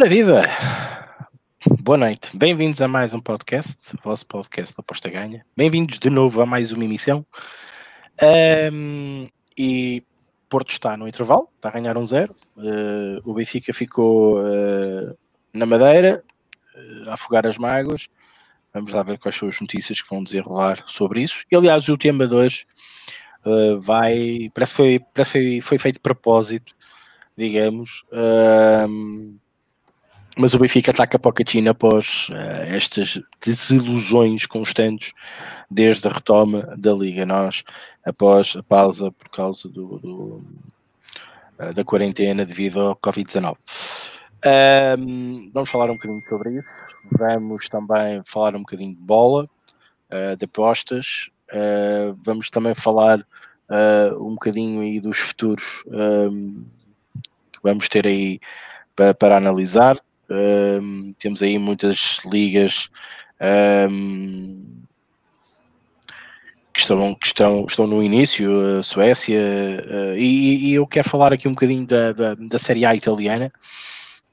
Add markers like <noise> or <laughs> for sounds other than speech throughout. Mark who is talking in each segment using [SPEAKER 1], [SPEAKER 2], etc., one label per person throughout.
[SPEAKER 1] Ora viva! Boa noite, bem-vindos a mais um podcast, vosso podcast da Aposta Ganha. Bem-vindos de novo a mais uma emissão. Um, e Porto está no intervalo, está a ganhar um zero. Uh, o Benfica ficou uh, na Madeira, uh, a afogar as mágoas. Vamos lá ver quais são as notícias que vão desenrolar sobre isso. E aliás, o tema de hoje vai. Parece que foi, parece foi, foi feito de propósito, digamos. Uh, mas o Benfica ataca a Pocatina após uh, estas desilusões constantes desde a retoma da Liga. Nós, após a pausa por causa do, do uh, da quarentena devido ao Covid-19. Um, vamos falar um bocadinho sobre isso. Vamos também falar um bocadinho de bola, uh, de apostas. vamos também falar um bocadinho aí dos futuros um, que vamos ter aí para, para analisar. Um, temos aí muitas ligas um, que, estão, que estão, estão no início, a Suécia, uh, e, e, eu quero falar aqui um bocadinho da, da, da Série A italiana.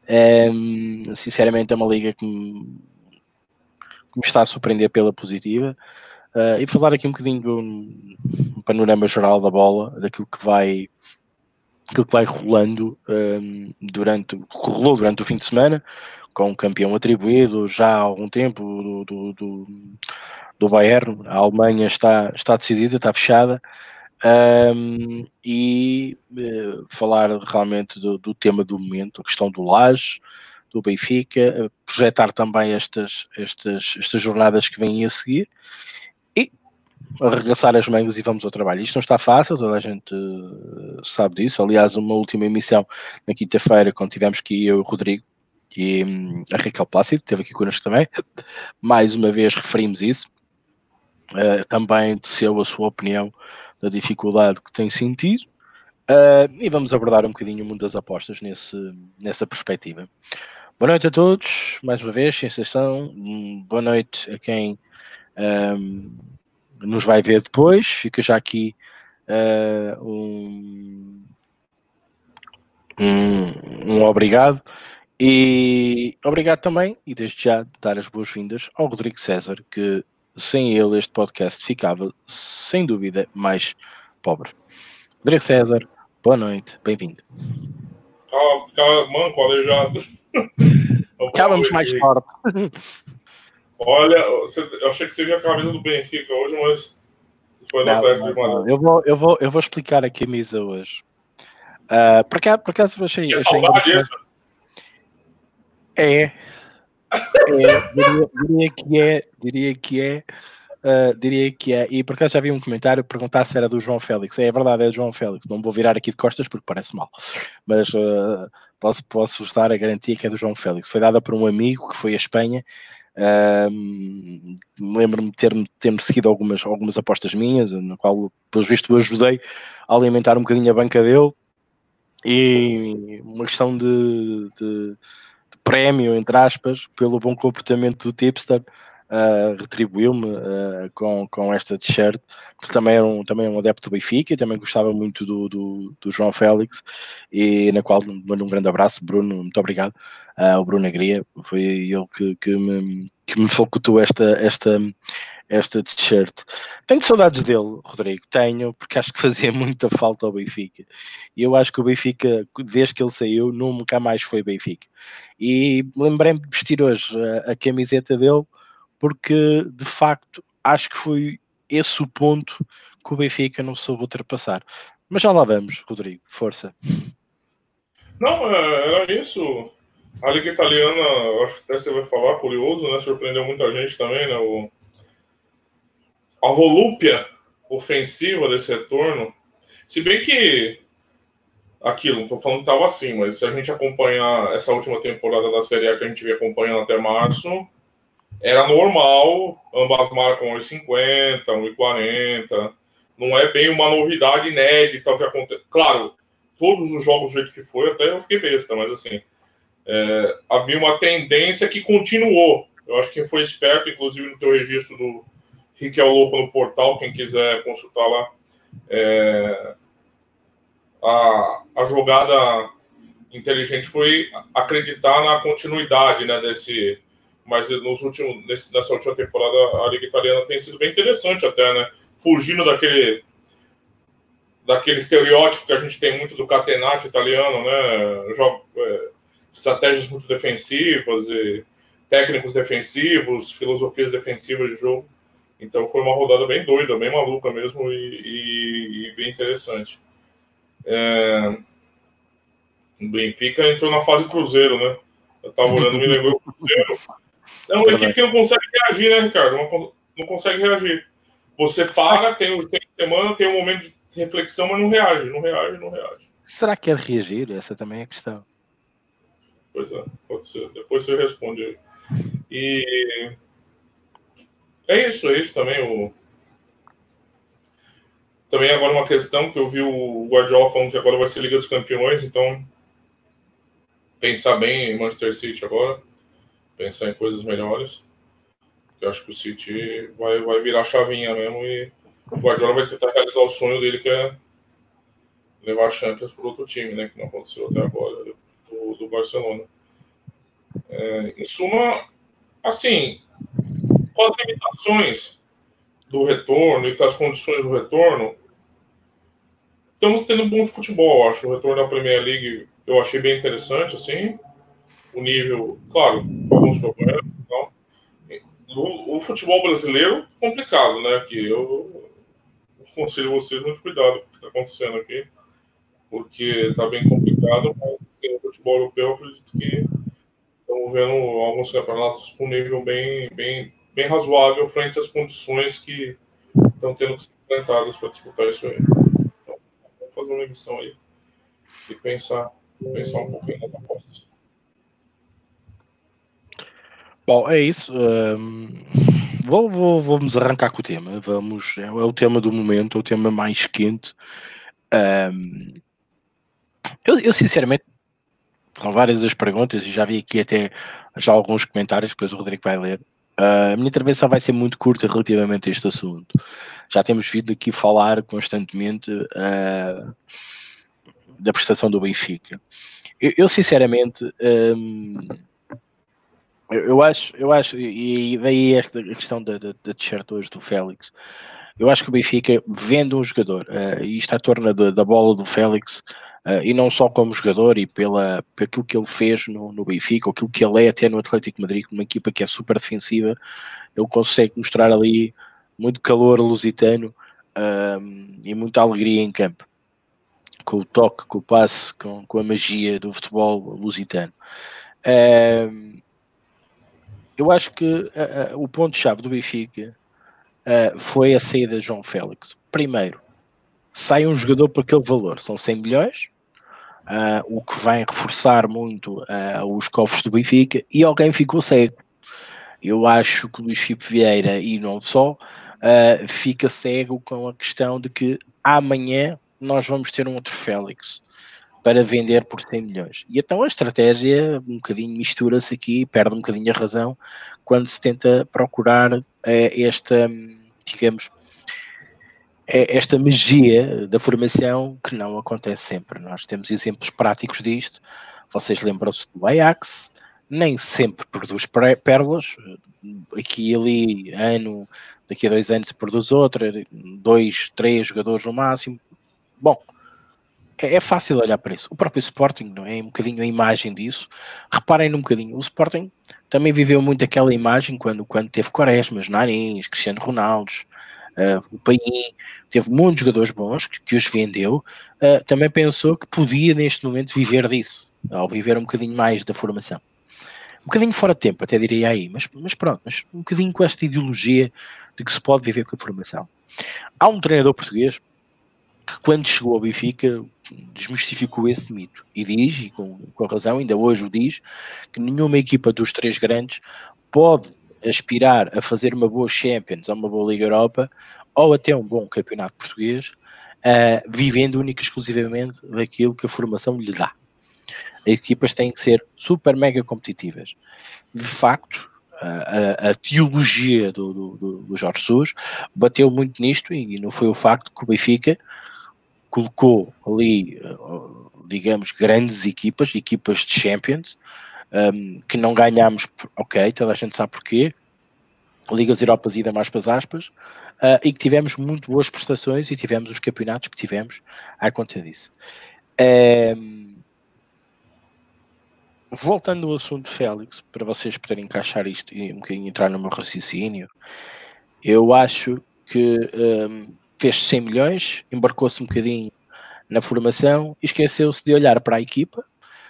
[SPEAKER 1] Um, sinceramente, é uma liga que me, que me, está a surpreender pela positiva. Uh, e falar aqui um bocadinho do um panorama geral da bola, daquilo que vai aquilo que vai rolando um, durante, rolou durante o fim de semana, com o campeão atribuído já há algum tempo do, do, do, do Bayern, a Alemanha está, está decidida, está fechada, um, e uh, falar realmente do, do, tema do momento, a questão do Laje, do Benfica, projetar também estas, estas, estas jornadas que vêm a seguir arregaçar as mangas e vamos ao trabalho. Isto não está fácil, toda a gente sabe disso. Aliás, uma última emissão na quinta-feira, quando tivemos aqui eu e o Rodrigo e hum, a Raquel Plácido, esteve aqui connosco também, mais uma vez referimos isso. Uh, também desceu a sua opinião da dificuldade que tem sentido. Uh, e vamos abordar um bocadinho o mundo das apostas nesse, nessa perspectiva. Boa noite a todos, mais uma vez, sensação. Boa noite a quem um, nos vai ver depois. Fica já aqui uh, um, um, um, obrigado. E obrigado também, e desde já dar as boas-vindas ao Rodrigo César, que sem ele este podcast ficava, sem dúvida, mais pobre. Rodrigo César, boa noite, bem-vindo.
[SPEAKER 2] Ah, ficava manco, aleijado.
[SPEAKER 1] Ficávamos <laughs> mais forte.
[SPEAKER 2] Olha, eu achei que você viu a camisa do Benfica hoje, mas foi na Atlético de Madrid.
[SPEAKER 1] Eu vou, eu, vou, eu vou explicar a camisa hoje. Uh, por, acaso, por acaso achei. achei é. <laughs> é diria, diria, que é. Diria que é. Uh, diria que é. E por acaso já vi um comentário perguntar se era do João Félix. É, é verdade, é do João Félix. Não vou virar aqui de costas porque parece mal. Mas uh, posso, posso vos dar a garantia que é do João Félix. Foi dada por um amigo que foi à Espanha um, Lembro-me de ter-me ter seguido algumas, algumas apostas minhas, na qual, pelos vistos, eu ajudei a alimentar um bocadinho a banca dele. E uma questão de, de, de prémio, entre aspas, pelo bom comportamento do tipster, uh, retribuiu-me uh, com, com esta t-shirt, que também era um, também é um adepto do Benfica, e também gostava muito do, do, do, João Félix, e na qual mando um grande abraço, Bruno, muito obrigado, uh, o Bruno Agria, foi ele que, que, me, que me facultou esta, esta, esta t-shirt. Tenho saudades dele, Rodrigo, tenho, porque acho que fazia <laughs> muita falta ao Benfica. E eu acho que o Benfica, desde que ele saiu, nunca mais foi Benfica. E lembrei-me de vestir hoje a, a, camiseta dele, porque de facto acho que foi esse o ponto que o Benfica não soube ultrapassar. Mas já lá vamos, Rodrigo, força.
[SPEAKER 2] Não, é, era isso. A Liga Italiana, acho que até você vai falar, curioso, né? Surpreendeu muita gente também, né? O... A volúpia ofensiva desse retorno. Se bem que aquilo, não tô falando que tava assim, mas se a gente acompanhar essa última temporada da Série A que a gente vem acompanhando até março, era normal, ambas marcam 1,50, 1,40. Não é bem uma novidade inédita o que acontece. Claro, todos os jogos do jeito que foi, até eu fiquei besta, mas assim, é, havia uma tendência que continuou. Eu acho que foi esperto, inclusive no teu registro do Riquel Louco no portal, quem quiser consultar lá, é, a, a jogada inteligente foi acreditar na continuidade né, desse. Mas nos últimos, nesse, nessa última temporada, a Liga Italiana tem sido bem interessante, até, né? Fugindo daquele, daquele estereótipo que a gente tem muito do catenaccio italiano, né? Joga, é, estratégias muito defensivas, e técnicos defensivos, filosofias defensivas de jogo. Então foi uma rodada bem doida, bem maluca mesmo e, e, e bem interessante. É... O Benfica entrou na fase Cruzeiro, né? Eu tava olhando, me lembrou o Cruzeiro. É uma equipe que não consegue reagir, né, Ricardo? Não, não consegue reagir. Você para, tem, tem semana, tem um momento de reflexão, mas não reage, não reage, não reage.
[SPEAKER 1] Será que quer reagir? Essa também é a questão.
[SPEAKER 2] Pois é, pode ser. Depois você responde aí. E é isso, é isso também. O... Também agora uma questão que eu vi o Guardiola falando que agora vai ser Liga dos Campeões, então pensar bem em Manchester City agora, pensar em coisas melhores. Eu acho que o City vai, vai virar chavinha mesmo e o Guardiola vai tentar realizar o sonho dele, que é levar a Champions para outro time, né? Que não aconteceu até agora, do, do Barcelona. É, em suma, assim, com as limitações do retorno e com as condições do retorno, estamos tendo um bom futebol, acho. O retorno da Premier League eu achei bem interessante, assim. O nível, claro, alguns problemas. Então, o, o, futebol brasileiro, complicado, né? Que eu aconselho vocês muito cuidado com o que está acontecendo aqui, porque está bem complicado, mas o futebol europeu, eu acredito que estamos vendo alguns campeonatos com nível bem, bem, bem razoável frente às condições que estão tendo que ser enfrentadas para disputar isso aí. Então, vamos fazer uma emissão aí e pensar pensar um pouquinho nas apostas.
[SPEAKER 1] Bom, é isso. Um, vou, vou, vamos arrancar com o tema. Vamos, é, é, o tema do momento, é o tema mais quente. Um, eu, eu, sinceramente, são várias as perguntas e já vi aqui até já alguns comentários, depois o Rodrigo vai ler. Uh, a minha intervenção vai ser muito curta relativamente a este assunto. Já temos vindo aqui falar constantemente uh, da prestação do Benfica. Eu, eu sinceramente, hum, eu, eu, acho, eu acho, e daí a questão da, da, da t-shirt hoje do Félix, eu acho que o Benfica vende um jogador, uh, e está a torna da, bola do Félix, uh, e não só como jogador, e pela, aquilo que ele fez no, no Benfica, ou aquilo que ele é até no Atlético Madrid, uma equipa que é super defensiva, ele consegue mostrar ali muito calor lusitano um, e muita alegria em campo com o toque, com o passe, com, com a magia do futebol lusitano. Uh, eu acho que uh, uh, o ponto-chave do Benfica foi a saída de João Félix. Primeiro, sai um jogador por aquele valor, são 100 milhões, o que vai reforçar muito os cofres do Benfica, e alguém ficou cego. Eu acho que o Luís Filipe Vieira, e não só, fica cego com a questão de que amanhã nós vamos ter um outro Félix para vender por 100 milhões. E então a estratégia um bocadinho mistura-se aqui, perde um bocadinho a razão, quando se tenta procurar eh, esta, digamos, eh, esta magia da formação que não acontece sempre. Nós temos exemplos práticos disto. Vocês lembram-se do Ajax, nem sempre produz pérolas, aqui e ali, ano, daqui a dois anos se produz outra, dois, três jogadores no máximo, Bom, é, é, fácil olhar para isso. O próprio Sporting, não é? Um bocadinho a imagem disso. Reparem num bocadinho, o Sporting também viveu muito aquela imagem quando, quando teve Quaresmas, Narins, Cristiano Ronaldo, uh, o Paim, teve muitos jogadores bons que, que os vendeu. Uh, também pensou que podia neste momento viver disso, ao viver um bocadinho mais da formação. Um bocadinho fora de tempo, até diria aí, mas, mas pronto, mas um bocadinho com esta ideologia de que se pode viver com a formação. Há um treinador português que quando chegou ao Benfica desmistificou esse mito e diz, e com, com razão, ainda hoje o diz, que nenhuma equipa dos três grandes pode aspirar a fazer uma boa Champions ou uma boa Liga Europa ou até um bom campeonato português, uh, vivendo única e exclusivamente daquilo que a formação lhe dá. As equipas têm que ser super mega competitivas. De facto, a, a, teologia do, do, do Jorge Jesus bateu muito nisto e, e não foi o facto que o Benfica colocou ali, digamos, grandes equipas, equipas de Champions, um, que não ganhámos, ok, toda a gente sabe porquê, Ligas Europas e mais para as aspas, uh, e que tivemos muito boas prestações e tivemos os campeonatos que tivemos à conta disso. Um, voltando ao assunto Félix, para vocês poderem encaixar isto e um bocadinho entrar no meu raciocínio, eu acho que um, fez 100 milhões, embarcou-se um bocadinho na formação e esqueceu-se de olhar para a equipa.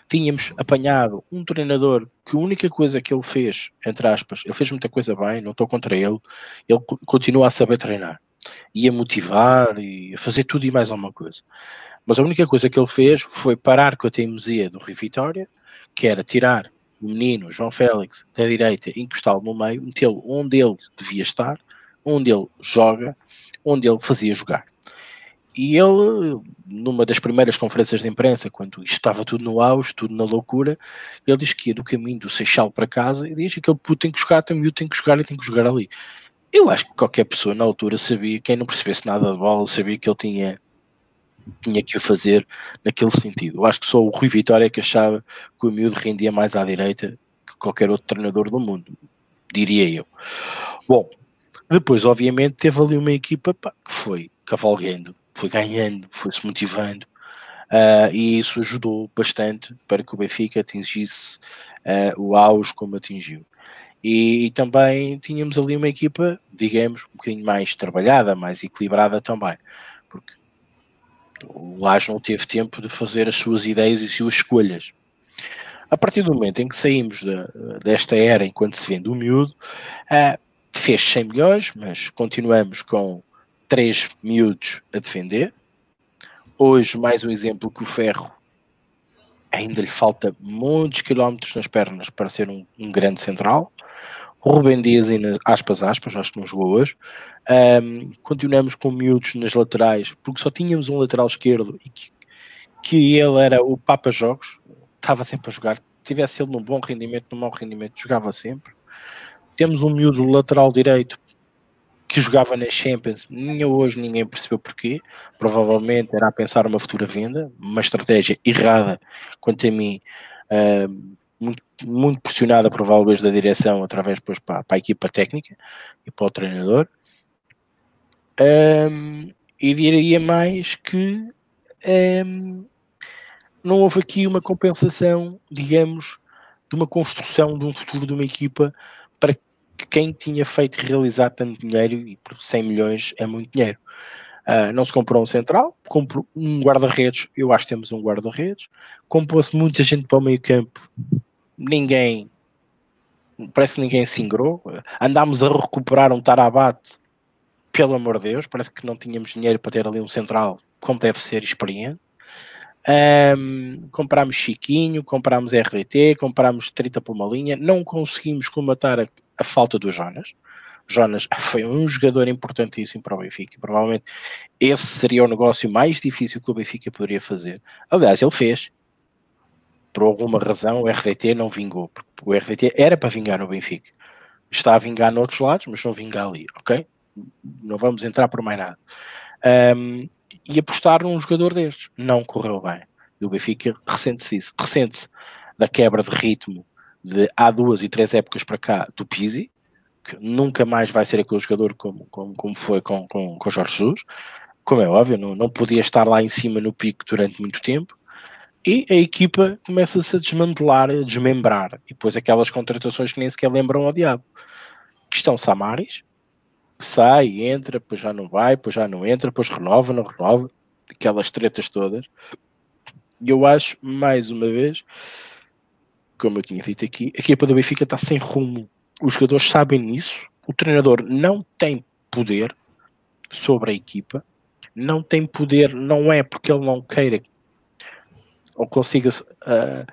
[SPEAKER 1] Tínhamos apanhado um treinador que a única coisa que ele fez, entre aspas, ele fez muita coisa bem, não estou contra ele, ele continua a saber treinar e a motivar e a fazer tudo e mais alguma coisa. Mas a única coisa que ele fez foi parar com a teimosia do Rio Vitória, que era tirar o menino João Félix da direita, encostá-lo no meio, metê-lo onde ele devia estar, onde ele joga, onde ele fazia jogar. E ele, numa das primeiras conferências de imprensa, quando estava tudo no auge, tudo na loucura, ele diz que ia do caminho do Seixal para casa e diz que aquele puto tem que jogar, tem, tem que jogar e tem que jogar ali. Eu acho que qualquer pessoa na altura sabia, quem não percebesse nada de bola, sabia que ele tinha tinha que o fazer naquele sentido. Eu acho que só o Rui Vitória é que achava que o miúdo rendia mais à direita que qualquer outro treinador do mundo, diria eu. Bom, depois, obviamente, teve ali uma equipa pá, que foi cavalgando, foi ganhando, foi-se motivando, uh, e isso ajudou bastante para que o Benfica atingisse uh, o auge como atingiu. E, e, também tínhamos ali uma equipa, digamos, um bocadinho mais trabalhada, mais equilibrada também, porque o Lage não teve tempo de fazer as suas ideias e as suas escolhas. A partir do momento em que saímos de, desta era enquanto se vende o miúdo, uh, fez 100 milhões, mas continuamos com 3 miúdos a defender. Hoje, mais um exemplo que o Ferro ainda lhe falta muitos quilómetros nas pernas para ser um, um grande central. Rubem Dias, aspas, aspas, acho que não jogou hoje. Um, continuamos com miúdos nas laterais, porque só tínhamos um lateral esquerdo e que, que ele era o Papa Jogos, estava sempre a jogar. Tivesse ele num bom rendimento, num mau rendimento, jogava sempre. Temos um miúdo lateral direito que jogava na Champions, nem hoje ninguém percebeu porquê. Provavelmente era a pensar uma futura venda, uma estratégia errada, quanto a mim, uh, muito, muito pressionada provavelmente da direção através depois para, para, a equipa técnica e para o treinador. Um, e diria mais que um, não houve aqui uma compensação, digamos, de uma construção de um futuro de uma equipa para quem tinha feito realizar tanto dinheiro, e por 100 milhões é muito dinheiro. Uh, não se comprou um central, comprou um guarda-redes, eu acho que temos um guarda-redes, comprou-se muita gente para o meio campo, ninguém, parece que ninguém se ingrou, andámos a recuperar um Tarabat, pelo amor de Deus, parece que não tínhamos dinheiro para ter ali um central como deve ser experiente, um, comprámos Chiquinho, comprámos RDT, comprámos 30 por uma linha, não conseguimos comatar a falta do Jonas. Jonas foi um jogador importantíssimo para o Benfica. Provavelmente esse seria o negócio mais difícil que o Benfica poderia fazer. Aliás, ele fez. Por alguma razão, o RDT não vingou. Porque o RDT era para vingar no Benfica. Está a vingar noutros lados, mas não vinga ali, ok? Não vamos entrar por mais nada. Um, e apostar num jogador destes. Não correu bem. E o Benfica ressente-se disso. Ressente-se da quebra de ritmo de há duas e três épocas para cá do Pizzi, que nunca mais vai ser aquele jogador como, como, como foi com, com, com Jorge Jesus, como é óbvio, não, não podia estar lá em cima no pico durante muito tempo, e a equipa começa-se a desmantelar, a desmembrar, e depois aquelas contratações que nem sequer lembram ao diabo, que estão Samaris, sai, entra, depois já não vai, depois já não entra, depois renova, não renova, aquelas tretas todas, e eu acho, mais uma vez, como eu tinha dito aqui, a equipa do Benfica está sem rumo. Os jogadores sabem nisso. O treinador não tem poder sobre a equipa. Não tem poder, não é porque ele não queira ou consiga uh,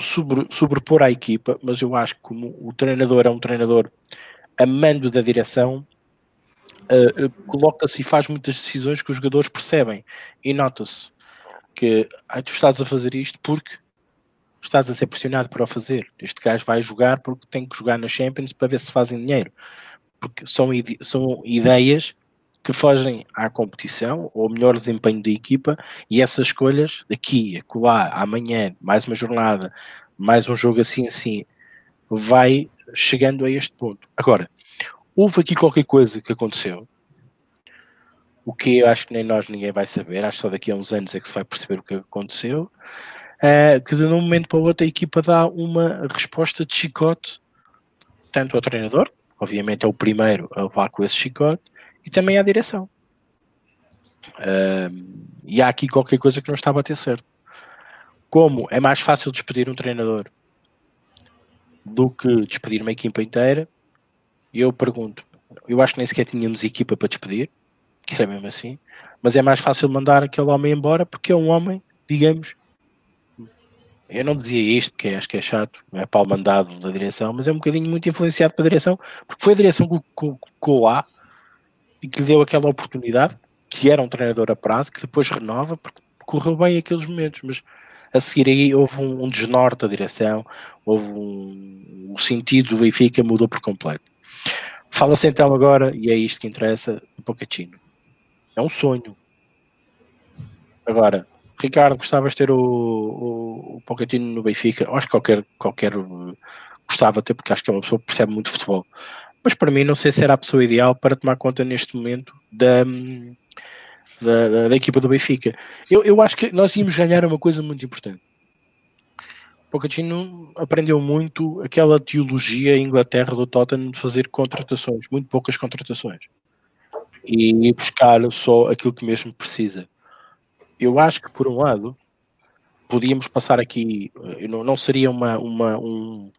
[SPEAKER 1] sobre, sobrepor à equipa, mas eu acho que como o treinador é um treinador amando da direção, uh, uh, coloca-se e faz muitas decisões que os jogadores percebem e nota-se que ah, tu estás a fazer isto porque estás a ser pressionado para o fazer. Este gajo vai jogar porque tem que jogar na Champions para ver se fazem dinheiro. Porque são, ide são ideias que fogem à competição ou melhor desempenho da equipa e essas escolhas daqui, acolá, amanhã, mais uma jornada, mais um jogo assim assim, vai chegando a este ponto. Agora, houve aqui qualquer coisa que aconteceu, o que eu acho que nem nós ninguém vai saber, acho que só daqui a uns anos é que se vai perceber o que aconteceu, uh, que de um momento para o outro a equipa dá uma resposta de chicote, tanto ao treinador, obviamente é o primeiro a levar com esse chicote, e também à direção. Uh, e há aqui qualquer coisa que não estava a ter certo. Como é mais fácil despedir um treinador do que despedir uma equipa inteira, eu pergunto, eu acho que nem sequer tínhamos equipa para despedir, que era mesmo assim, mas é mais fácil mandar aquele homem embora porque é um homem, digamos, eu não dizia isto porque acho que é chato, é para o mandado da direção, mas é um bocadinho muito influenciado pela direção, porque foi a direção que colocou lá e que lhe deu aquela oportunidade, que era um treinador a prazo, que depois renova, porque correu bem aqueles momentos, mas a seguir aí houve um, um desnorte da direção, houve um, o sentido do Benfica mudou por completo. Fala-se então agora, e é isto que interessa, do Pochettino. É um sonho. Agora, Ricardo, gostavas de ter o, o, o Pochettino no Benfica? Eu acho que qualquer, qualquer gostava de ter, porque acho que é uma pessoa que percebe muito futebol. Mas para mim, não sei se era a pessoa ideal para tomar conta neste momento da, da, da, da equipa do Benfica. Eu, eu acho que nós íamos ganhar uma coisa muito importante. Pochettino aprendeu muito aquela teologia em Inglaterra do Tottenham de fazer contratações, muito poucas contratações. E buscar só aquilo que mesmo precisa. Eu acho que, por um lado, podíamos passar aqui, não, não seria uma, uma, um,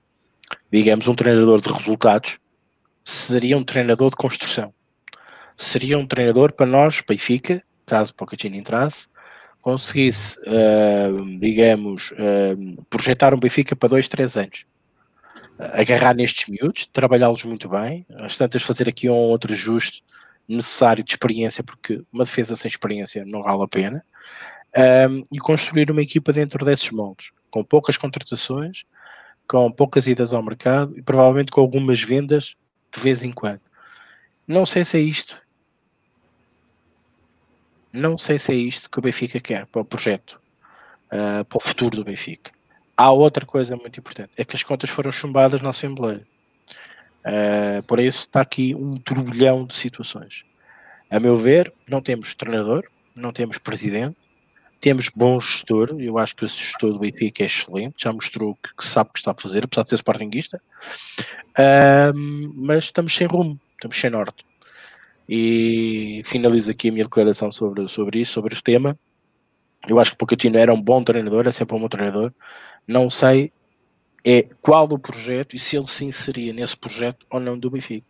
[SPEAKER 1] digamos, um treinador de resultados, seria um treinador de construção. Seria um treinador para nós, Benfica, caso Pochettino entrasse, conseguisse, uh, digamos, uh, projetar um Benfica para dois, três anos. Agarrar nestes miúdos, trabalhá-los muito bem, às tantas fazer aqui um outro ajuste necessário de experiência, porque uma defesa sem experiência não vale a pena, um, e construir uma equipa dentro desses moldes, com poucas contratações, com poucas idas ao mercado e provavelmente com algumas vendas de vez em quando. Não sei se é isto não sei se é isto que o Benfica quer para o projeto, uh, para o futuro do Benfica. Há outra coisa muito importante, é que as contas foram chumbadas na Assembleia. Uh, por isso está aqui um turbilhão de situações. A meu ver, não temos treinador, não temos presidente, temos bom gestor, eu acho que o gestor do Benfica é excelente, já mostrou que, que sabe o que está a fazer, apesar de ser sportinguista, uh, mas estamos sem rumo, estamos sem norte. E finalizo aqui a minha declaração sobre, sobre isso, sobre o tema. Eu acho que Pochettino era um bom treinador, é sempre um bom treinador. Não sei é qual o projeto e se ele se inseria nesse projeto ou não do Benfica.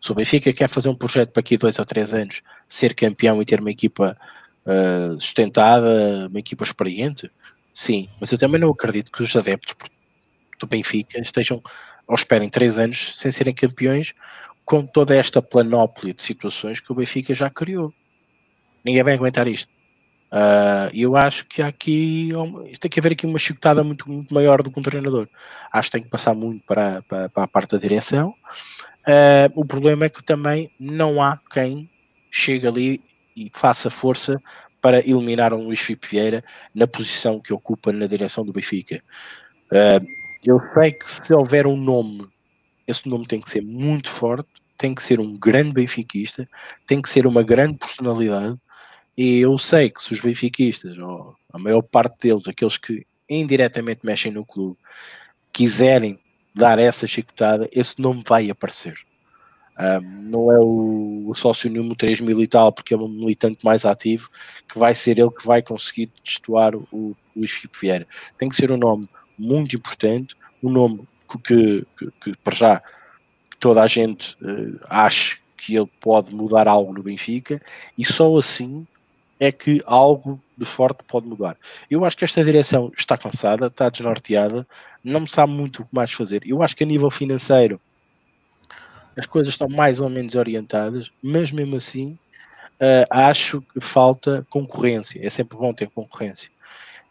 [SPEAKER 1] Se o Benfica quer fazer um projeto para aqui dois ou três anos, ser campeão e ter uma equipa uh, sustentada, uma equipa experiente, sim, mas eu também não acredito que os adeptos do Benfica estejam ou esperem três anos sem serem campeões com toda esta planóplia de situações que o Benfica já criou. Ninguém vai aguentar isto. Uh, eu acho que aqui tem que haver aqui uma chicotada muito, muito maior do que um treinador. Acho que tem que passar muito para, para, para a parte da direção. Uh, o problema é que também não há quem chegue ali e faça força para eliminar um Luís Filipe Vieira na posição que ocupa na direção do Benfica. Uh, eu sei que se houver um nome, esse nome tem que ser muito forte tem que ser um grande benfiquista, tem que ser uma grande personalidade, e eu sei que se os benfiquistas, ou a maior parte deles, aqueles que indiretamente mexem no clube, quiserem dar essa chicotada, esse nome vai aparecer. Um, não é o, o sócio número 3 mil e tal, porque é um militante mais ativo, que vai ser ele que vai conseguir destoar o, o Luís Filipe Vieira. Tem que ser um nome muito importante, um nome que, que, que para já toda a gente uh, ache que ele pode mudar algo no Benfica e só assim é que algo de forte pode mudar. Eu acho que esta direção está cansada, está desnorteada, não sabe muito o que mais fazer. Eu acho que a nível financeiro as coisas estão mais ou menos orientadas, mas mesmo assim uh, acho que falta concorrência. É sempre bom ter concorrência.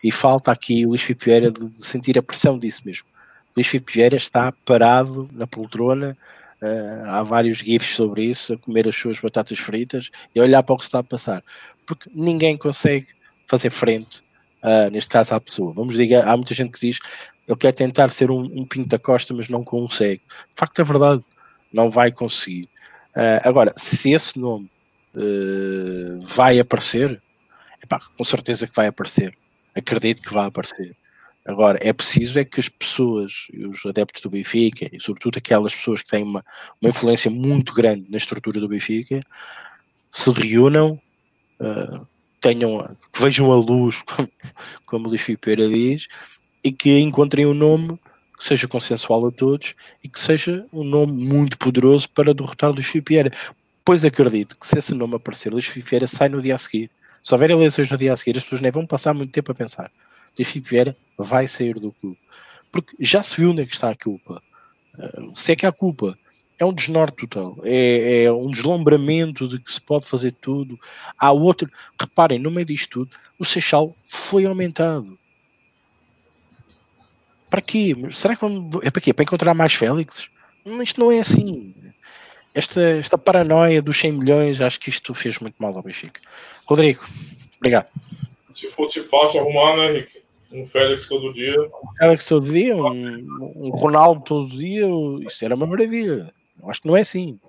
[SPEAKER 1] E falta aqui o Luís Filipe de sentir a pressão disso mesmo. Luís Filipe está parado na poltrona Uh, há vários GIFs sobre isso, a comer as suas batatas fritas e olhar para o que está a passar. Porque ninguém consegue fazer frente, uh, neste caso, à pessoa. Vamos dizer, há muita gente que diz ele quer tentar ser um, um Pinto Costa, mas não consegue. De facto, é verdade, não vai conseguir. Uh, agora, se esse nome vai aparecer, epá, com certeza que vai aparecer. Acredito que vai aparecer. Agora, é preciso é que as pessoas, os adeptos do Benfica, e sobretudo aquelas pessoas que têm uma, uma influência muito grande na estrutura do Benfica, se reúnam, uh, tenham, que vejam a luz, <laughs> como, o Luís Filipeira diz, e que encontrem um nome que seja consensual a todos e que seja um nome muito poderoso para derrotar Luís Filipe Pois acredito que se esse nome aparecer, Luís Filipe sai no dia a seguir. Se houver eleições no dia a seguir, as pessoas nem vão passar muito tempo a pensar. Filipe Vieira vai sair do clube. Porque já se viu onde é que está a culpa. Uh, se é que há culpa, é um desnorte total, é, é, um deslumbramento de que se pode fazer tudo. Há outro, reparem, no meio disto tudo, o Seixal foi aumentado. Para quê? Será que vamos, é para quê? Para encontrar mais Félix? Isto não é assim. Esta, esta paranoia dos 100 milhões, acho que isto fez muito mal ao Benfica. Rodrigo, obrigado.
[SPEAKER 2] Se fosse fácil arrumar, né, Henrique? Um Félix todo dia. Um
[SPEAKER 1] Félix todo dia, um, um Ronaldo todo dia, isso era uma maravilha. Eu acho que não é assim.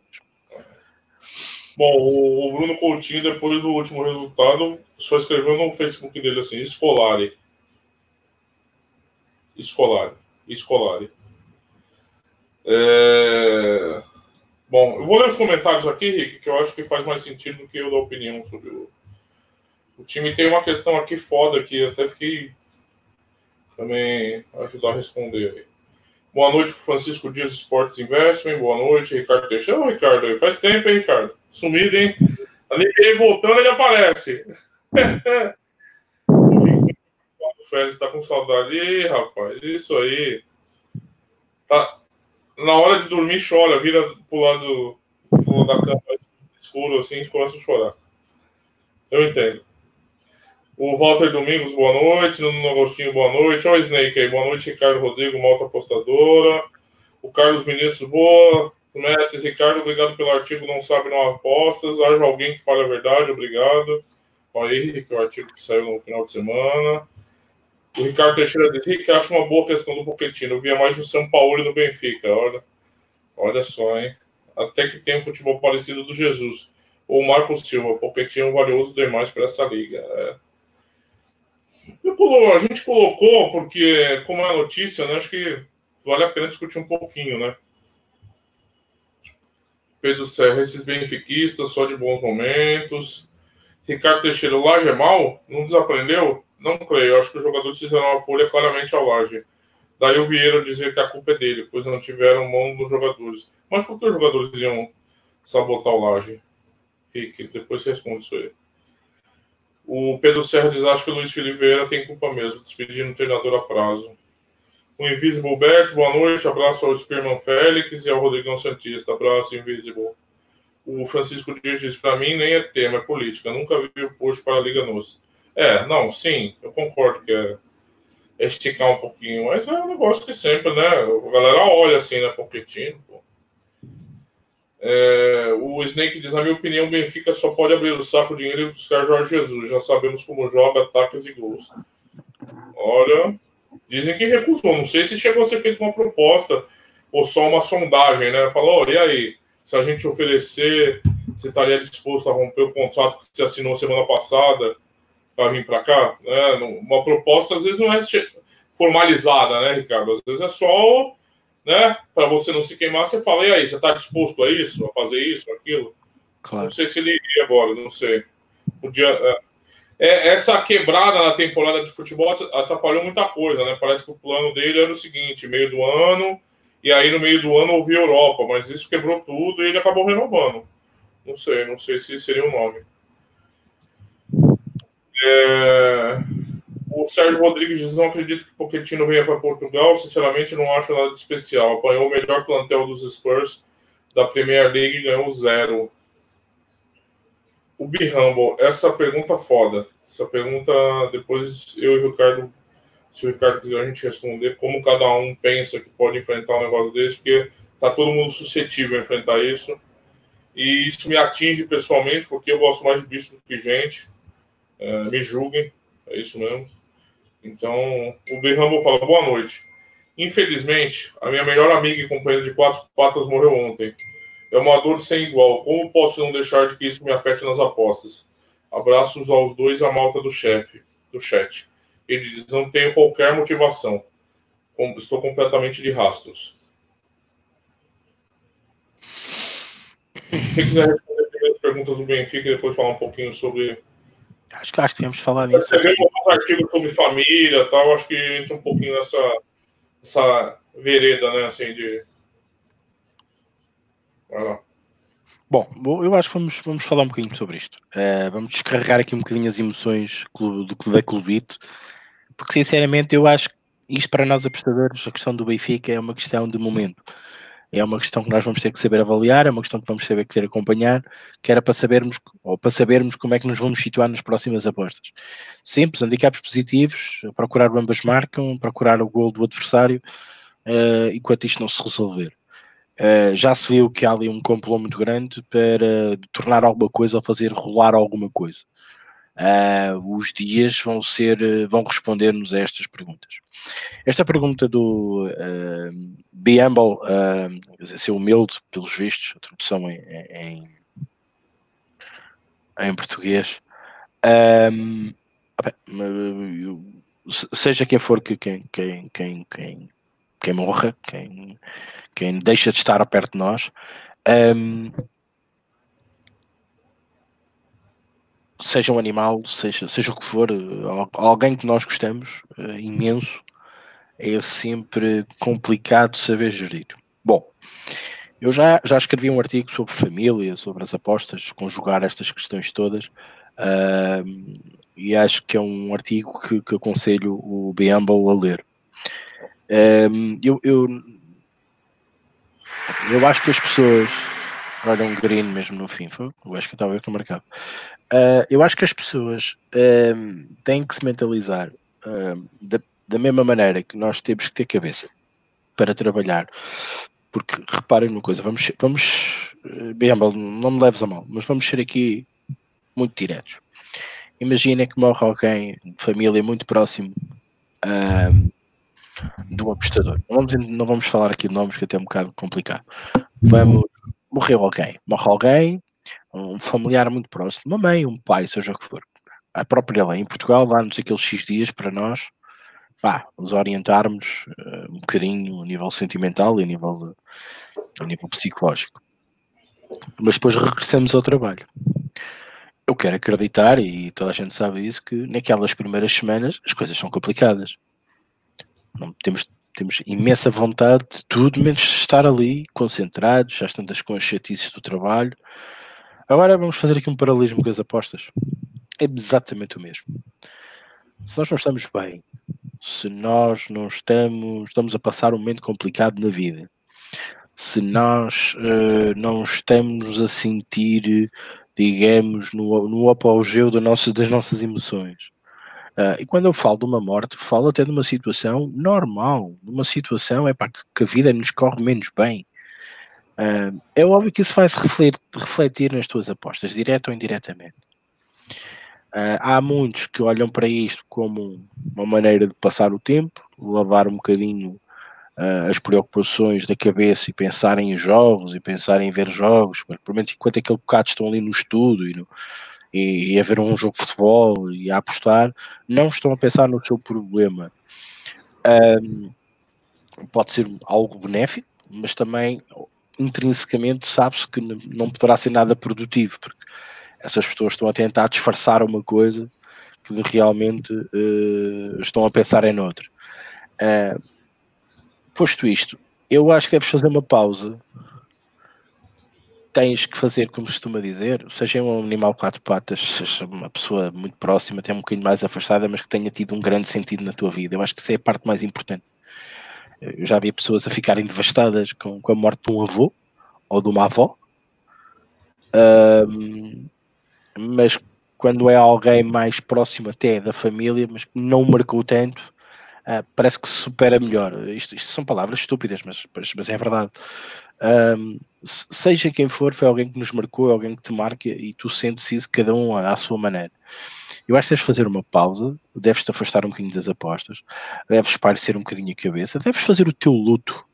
[SPEAKER 2] Bom, o Bruno Coutinho, depois do último resultado, só escreveu no Facebook dele assim: Escolari. Escolari. Escolari. É... Bom, eu vou ler os comentários aqui, Rick, que eu acho que faz mais sentido do que eu dar opinião sobre o. O time tem uma questão aqui foda que até fiquei também ajudar a responder. Boa noite para Francisco Dias Esportes Investment. Boa noite, Ricardo Teixeira. Ricardo, faz tempo, hein, Ricardo? Sumido, hein? A ninguém voltando, ele aparece. <laughs> o Félix está com saudade. Ih, rapaz, isso aí. Tá. Na hora de dormir, chora, vira pro lado, pro lado da cama escuro assim e começa a chorar. Eu entendo. O Walter Domingos, boa noite. Nuno Agostinho, boa noite. Olha o Snake aí, boa noite. Ricardo Rodrigo, Malta Apostadora. O Carlos Ministro, boa. Mestre Ricardo, obrigado pelo artigo. Não sabe, não apostas. Haja alguém que fale a verdade, obrigado. Olha aí, que é o artigo que saiu no final de semana. O Ricardo Teixeira diz que acha uma boa questão do Pochettino. Eu via mais no São Paulo e no Benfica. Olha, olha só, hein? Até que tem um futebol parecido do Jesus. Ou o Marcos Silva. Pochettino valioso demais para essa liga. É. A gente colocou, porque, como é notícia, né, acho que vale a pena discutir um pouquinho, né? Pedro Serra, esses benfiquistas, só de bons momentos. Ricardo Teixeira, o Laje é mal? Não desaprendeu? Não creio. Acho que os jogadores fizeram uma folha claramente ao Laje. Daí o Vieira dizer que a culpa é dele, pois não tiveram mão dos jogadores. Mas por que os jogadores iam sabotar o Laje? Rick, depois você responde isso aí. O Pedro Serra diz: Acho que o Luiz Felipe Vieira tem culpa mesmo, despedindo o treinador a prazo. O Invisible Bet, boa noite. Abraço ao Spearman Félix e ao Rodrigão Santista. Abraço, Invisible. O Francisco Dias diz: Para mim, nem é tema, é política. Nunca vi o post para a Liga Nos. É, não, sim, eu concordo que é, é, esticar um pouquinho, mas é um negócio que sempre, né? A galera olha assim, né? Pochettino, pô. É, o Snake diz: na minha opinião, o Benfica só pode abrir o saco de dinheiro e buscar Jorge Jesus. Já sabemos como joga, ataques e gols. Olha, dizem que recusou. Não sei se chegou a ser feita uma proposta ou só uma sondagem, né? Falou: oh, e aí, se a gente oferecer, você estaria disposto a romper o contrato que você assinou semana passada para vir para cá? Né? Uma proposta às vezes não é formalizada, né, Ricardo? Às vezes é só né? Para você não se queimar, você fala, e aí, você está disposto a isso, a fazer isso, aquilo? Claro. Não sei se ele iria agora, não sei. Podia. É, é, essa quebrada na temporada de futebol atrapalhou muita coisa, né? Parece que o plano dele era o seguinte: meio do ano, e aí no meio do ano houve Europa, mas isso quebrou tudo e ele acabou renovando. Não sei, não sei se seria o nome. É... O Sérgio Rodrigues diz: não acredito que Pochettino venha para Portugal. Sinceramente, não acho nada de especial. Apanhou o melhor plantel dos Spurs da Premier League e ganhou zero. O Humble, essa pergunta foda. Essa pergunta, depois eu e o Ricardo, se o Ricardo quiser a gente responder, como cada um pensa que pode enfrentar um negócio desse, porque Está todo mundo suscetível a enfrentar isso. E isso me atinge pessoalmente, porque eu gosto mais de bicho do que gente. É, me julguem, é isso mesmo. Então, o Ben Rambo fala: boa noite. Infelizmente, a minha melhor amiga e companheira de quatro patas morreu ontem. É uma dor sem igual. Como posso não deixar de que isso me afete nas apostas? Abraços aos dois a malta do chefe, do chat. Ele diz: não tenho qualquer motivação. Estou completamente de rastros. Se quiser responder as perguntas do Benfica e depois falar um pouquinho sobre.
[SPEAKER 1] Acho que acho que temos que falar nisso.
[SPEAKER 2] Você um artigo sobre família tal, acho que entra um pouquinho nessa, nessa vereda, né? Assim, de. Vai lá.
[SPEAKER 1] Bom, eu acho que vamos, vamos falar um bocadinho sobre isto. Uh, vamos descarregar aqui um bocadinho as emoções do, do da Clubito, porque sinceramente eu acho que isto para nós apostadores, a questão do Benfica é uma questão de momento é uma questão que nós vamos ter que saber avaliar, é uma questão que vamos ter que ter acompanhar, que era para sabermos, ou para sabermos como é que nos vamos situar nas próximas apostas. Simples, handicaps positivos, procurar ambas marcam, procurar o gol do adversário, uh, enquanto isto não se resolver. Uh, já se viu que há ali um complô muito grande para tornar alguma coisa ou fazer rolar alguma coisa. Uh, os dias vão ser, vão responder-nos a estas perguntas. Esta pergunta do uh, Be Humble, uh, ser humilde, pelos vistos, a tradução em, em, em português. Um, seja quem for que quem, quem, quem, quem, quem morra, quem, quem deixa de estar perto de nós, um, seja um animal, seja, seja o que for, alguém que nós gostamos, uh, imenso, é sempre complicado saber gerir. Bom, eu já, já escrevi um artigo sobre família, sobre as apostas, conjugar estas questões todas, uh, e acho que é um artigo que, que aconselho o Beamble a ler. Eu, eu, eu acho que as pessoas. Olha, um green mesmo no fim, foi? eu acho que estava a marcado. Uh, eu acho que as pessoas uh, têm que se mentalizar uh, da, da mesma maneira que nós temos que ter cabeça para trabalhar. Porque reparem numa coisa, vamos, vamos bem, não me leves a mal, mas vamos ser aqui muito diretos. Imagina que morre alguém de família muito próximo do apostador. Não vamos, não vamos falar aqui de nomes que até é um bocado complicado. Vamos, morreu alguém, morre alguém, um familiar muito próximo, uma mãe, um pai, seja o que for. A própria lei em Portugal dá-nos aqueles X dias para nós pá, nos orientarmos uh, um bocadinho a nível sentimental e a nível, a nível psicológico. Mas depois regressamos ao trabalho. Eu quero acreditar, e toda a gente sabe isso, que naquelas primeiras semanas as coisas são complicadas. Não, temos, temos imensa vontade de tudo, menos estar ali concentrados, já tantas com as chatices do trabalho. Agora vamos fazer aqui um paralelismo com as apostas. É exatamente o mesmo. Se nós não estamos bem, se nós não estamos, estamos a passar um momento complicado na vida, se nós uh, não estamos a sentir, digamos, no, no apogeu das nossas emoções. Uh, e quando eu falo de uma morte, falo até de uma situação normal, de uma situação para que, que a vida nos corre menos bem. Uh, é óbvio que isso faz refletir, refletir nas tuas apostas, direto ou indiretamente. Uh, há muitos que olham para isto como uma maneira de passar o tempo, lavar um bocadinho uh, as preocupações da cabeça e pensar em jogos e pensar em ver jogos, provavelmente enquanto aquele bocado estão ali no estudo e, no, e, e, a ver um jogo de futebol e a apostar, não estão a pensar no seu problema. Um, pode ser algo benéfico, mas também intrinsecamente sabe-se que não poderá ser nada produtivo, porque essas pessoas estão a tentar disfarçar uma coisa que realmente uh, estão a pensar em outra. Uh, posto isto, eu acho que deves fazer uma pausa. Tens que fazer, como costuma dizer, seja um animal quatro patas, seja uma pessoa muito próxima, até um bocadinho mais afastada, mas que tenha tido um grande sentido na tua vida. Eu acho que isso é a parte mais importante. Eu já vi pessoas a ficarem devastadas com, com a morte de um avô ou de uma avó. Um, mas quando é alguém mais próximo até da família, mas que não marcou tanto, uh, parece que se supera melhor. Isto, isto, são palavras estúpidas, mas, mas é verdade. Um, seja quem for, foi alguém que nos marcou, alguém que te marca e tu sentes isso cada um à sua maneira. Eu acho que deves fazer uma pausa, deves te afastar um bocadinho das apostas, deves parecer um bocadinho a cabeça, deves fazer o teu luto,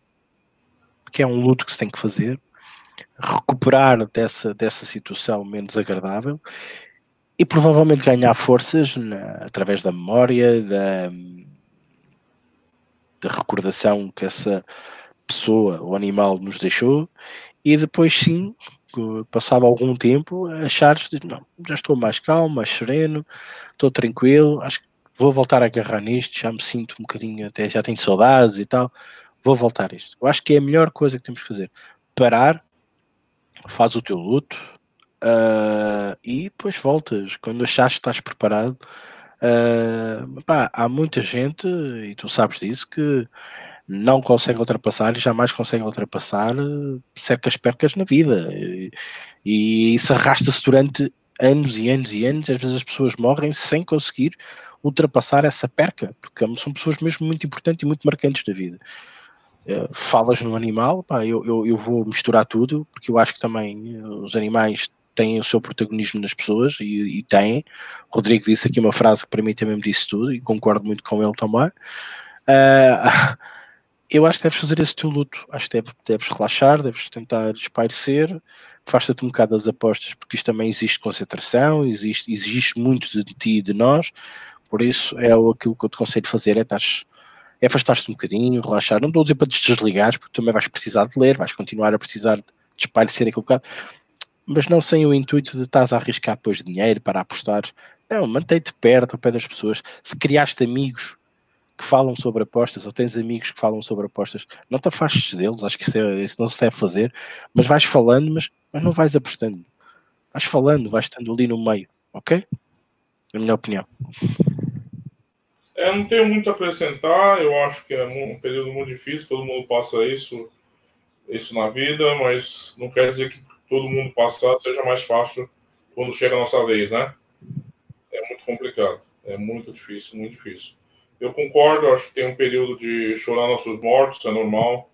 [SPEAKER 1] que é um luto que se tem que fazer, recuperar dessa, dessa situação menos agradável e provavelmente ganhar forças na, através da memória, da, da recordação que essa pessoa ou animal nos deixou e depois sim, passado algum tempo, achares não, já estou mais calmo, mais sereno, estou tranquilo, acho que vou voltar a agarrar nisto, já me sinto um bocadinho, até já tenho saudades e tal, vou voltar a isto. Eu acho que é a melhor coisa que temos que fazer. Parar, faz o teu luto uh, e depois voltas. Quando achares que estás preparado, uh, pá, há muita gente, e tu sabes disso, que não consegue ultrapassar e jamais consegue ultrapassar ah, certas percas na vida. E, e isso arrasta-se durante anos e anos e anos. Às vezes as pessoas morrem sem conseguir ultrapassar essa perca, porque são pessoas mesmo muito importantes e muito marcantes da vida. Eh, falas no animal, pá, eu, eu, eu, vou misturar tudo, porque eu acho que também eh, os animais têm o seu protagonismo nas pessoas e, e têm. O Rodrigo disse aqui uma frase que para mim também me disse tudo e concordo muito com ele também. Uh, <laughs> eu acho que deves fazer esse teu luto, acho que deves, deves relaxar, deves tentar espairecer, afasta-te um bocado das apostas, porque isto também existe concentração, existe, existe muito de ti e de nós, por isso é aquilo que eu te aconselho fazer, é é afastar-te um bocadinho, relaxar. Não estou a dizer para te desligares, porque também vais precisar de ler, vais continuar a precisar de espairecer aquele bocado, mas não sem o intuito de estás a arriscar depois dinheiro para apostar. Não, mantém-te perto, ao pé das pessoas. Se criaste amigos que falam sobre apostas, ou tens amigos que falam sobre apostas, não te afastes deles, acho que isso, é, isso não se deve fazer, mas vais falando, mas, mas não vais apostando. Vais falando, vais estando ali no meio, ok? É a minha opinião.
[SPEAKER 2] É, não tenho muito a acrescentar, eu acho que é um período muito difícil, todo mundo passa isso, isso na vida, mas não quer dizer que todo mundo passar seja mais fácil quando chega a nossa vez, né? É muito complicado, é muito difícil, muito difícil. Eu concordo, acho que tem um período de chorar nossos mortos, é normal,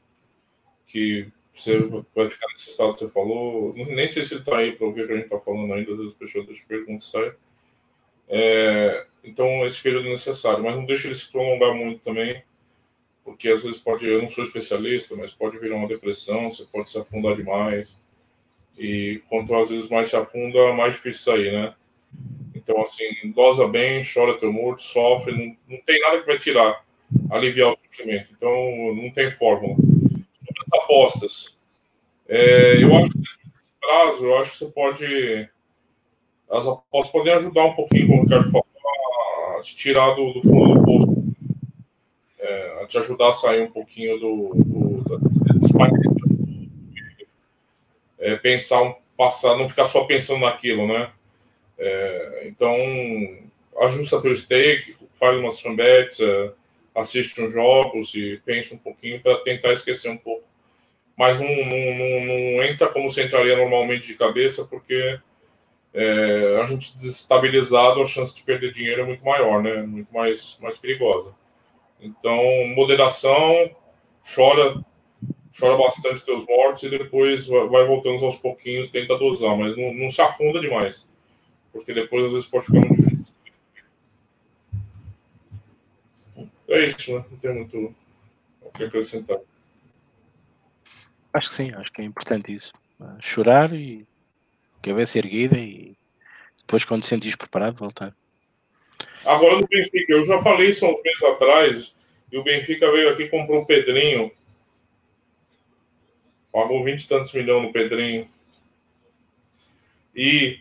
[SPEAKER 2] que você vai ficar nesse estado que você falou. Nem sei se ele está aí para ouvir o que a gente está falando ainda, às vezes a pessoa deixa perguntas sai. É, então, esse período é necessário, mas não deixa ele se prolongar muito também, porque às vezes pode, eu não sou especialista, mas pode virar uma depressão, você pode se afundar demais. E quanto às vezes mais se afunda, mais difícil sair, né? Então, assim, dosa bem, chora teu morto, sofre, não, não tem nada que vai tirar, aliviar o sofrimento. Então, não tem fórmula. Sobre as apostas, é, eu acho que nesse prazo, eu acho que você pode. As apostas podem ajudar um pouquinho, como o Ricardo falou te tirar do, do fundo do poço, é, a te ajudar a sair um pouquinho do, do, é, pensar passar, não ficar só pensando naquilo, né? É, então ajusta teu stake, faz umas fanbets, é, assiste uns jogos e pensa um pouquinho para tentar esquecer um pouco. Mas não, não, não, não entra como você entraria normalmente de cabeça, porque é, a gente desestabilizado, a chance de perder dinheiro é muito maior, né? Muito mais, mais perigosa. Então, moderação, chora, chora bastante teus mortos e depois vai voltando aos pouquinhos, tenta dosar, mas não, não se afunda demais, porque depois às vezes pode ficar muito difícil. É isso, né? Não tem muito o que acrescentar.
[SPEAKER 1] Acho que sim, acho que é importante isso. Chorar e cabeça erguida e depois, quando te sentires preparado, voltar.
[SPEAKER 2] Agora do Benfica, eu já falei isso há uns meses atrás, e o Benfica veio aqui e comprou um Pedrinho. Pagou 20 e tantos milhões no Pedrinho. E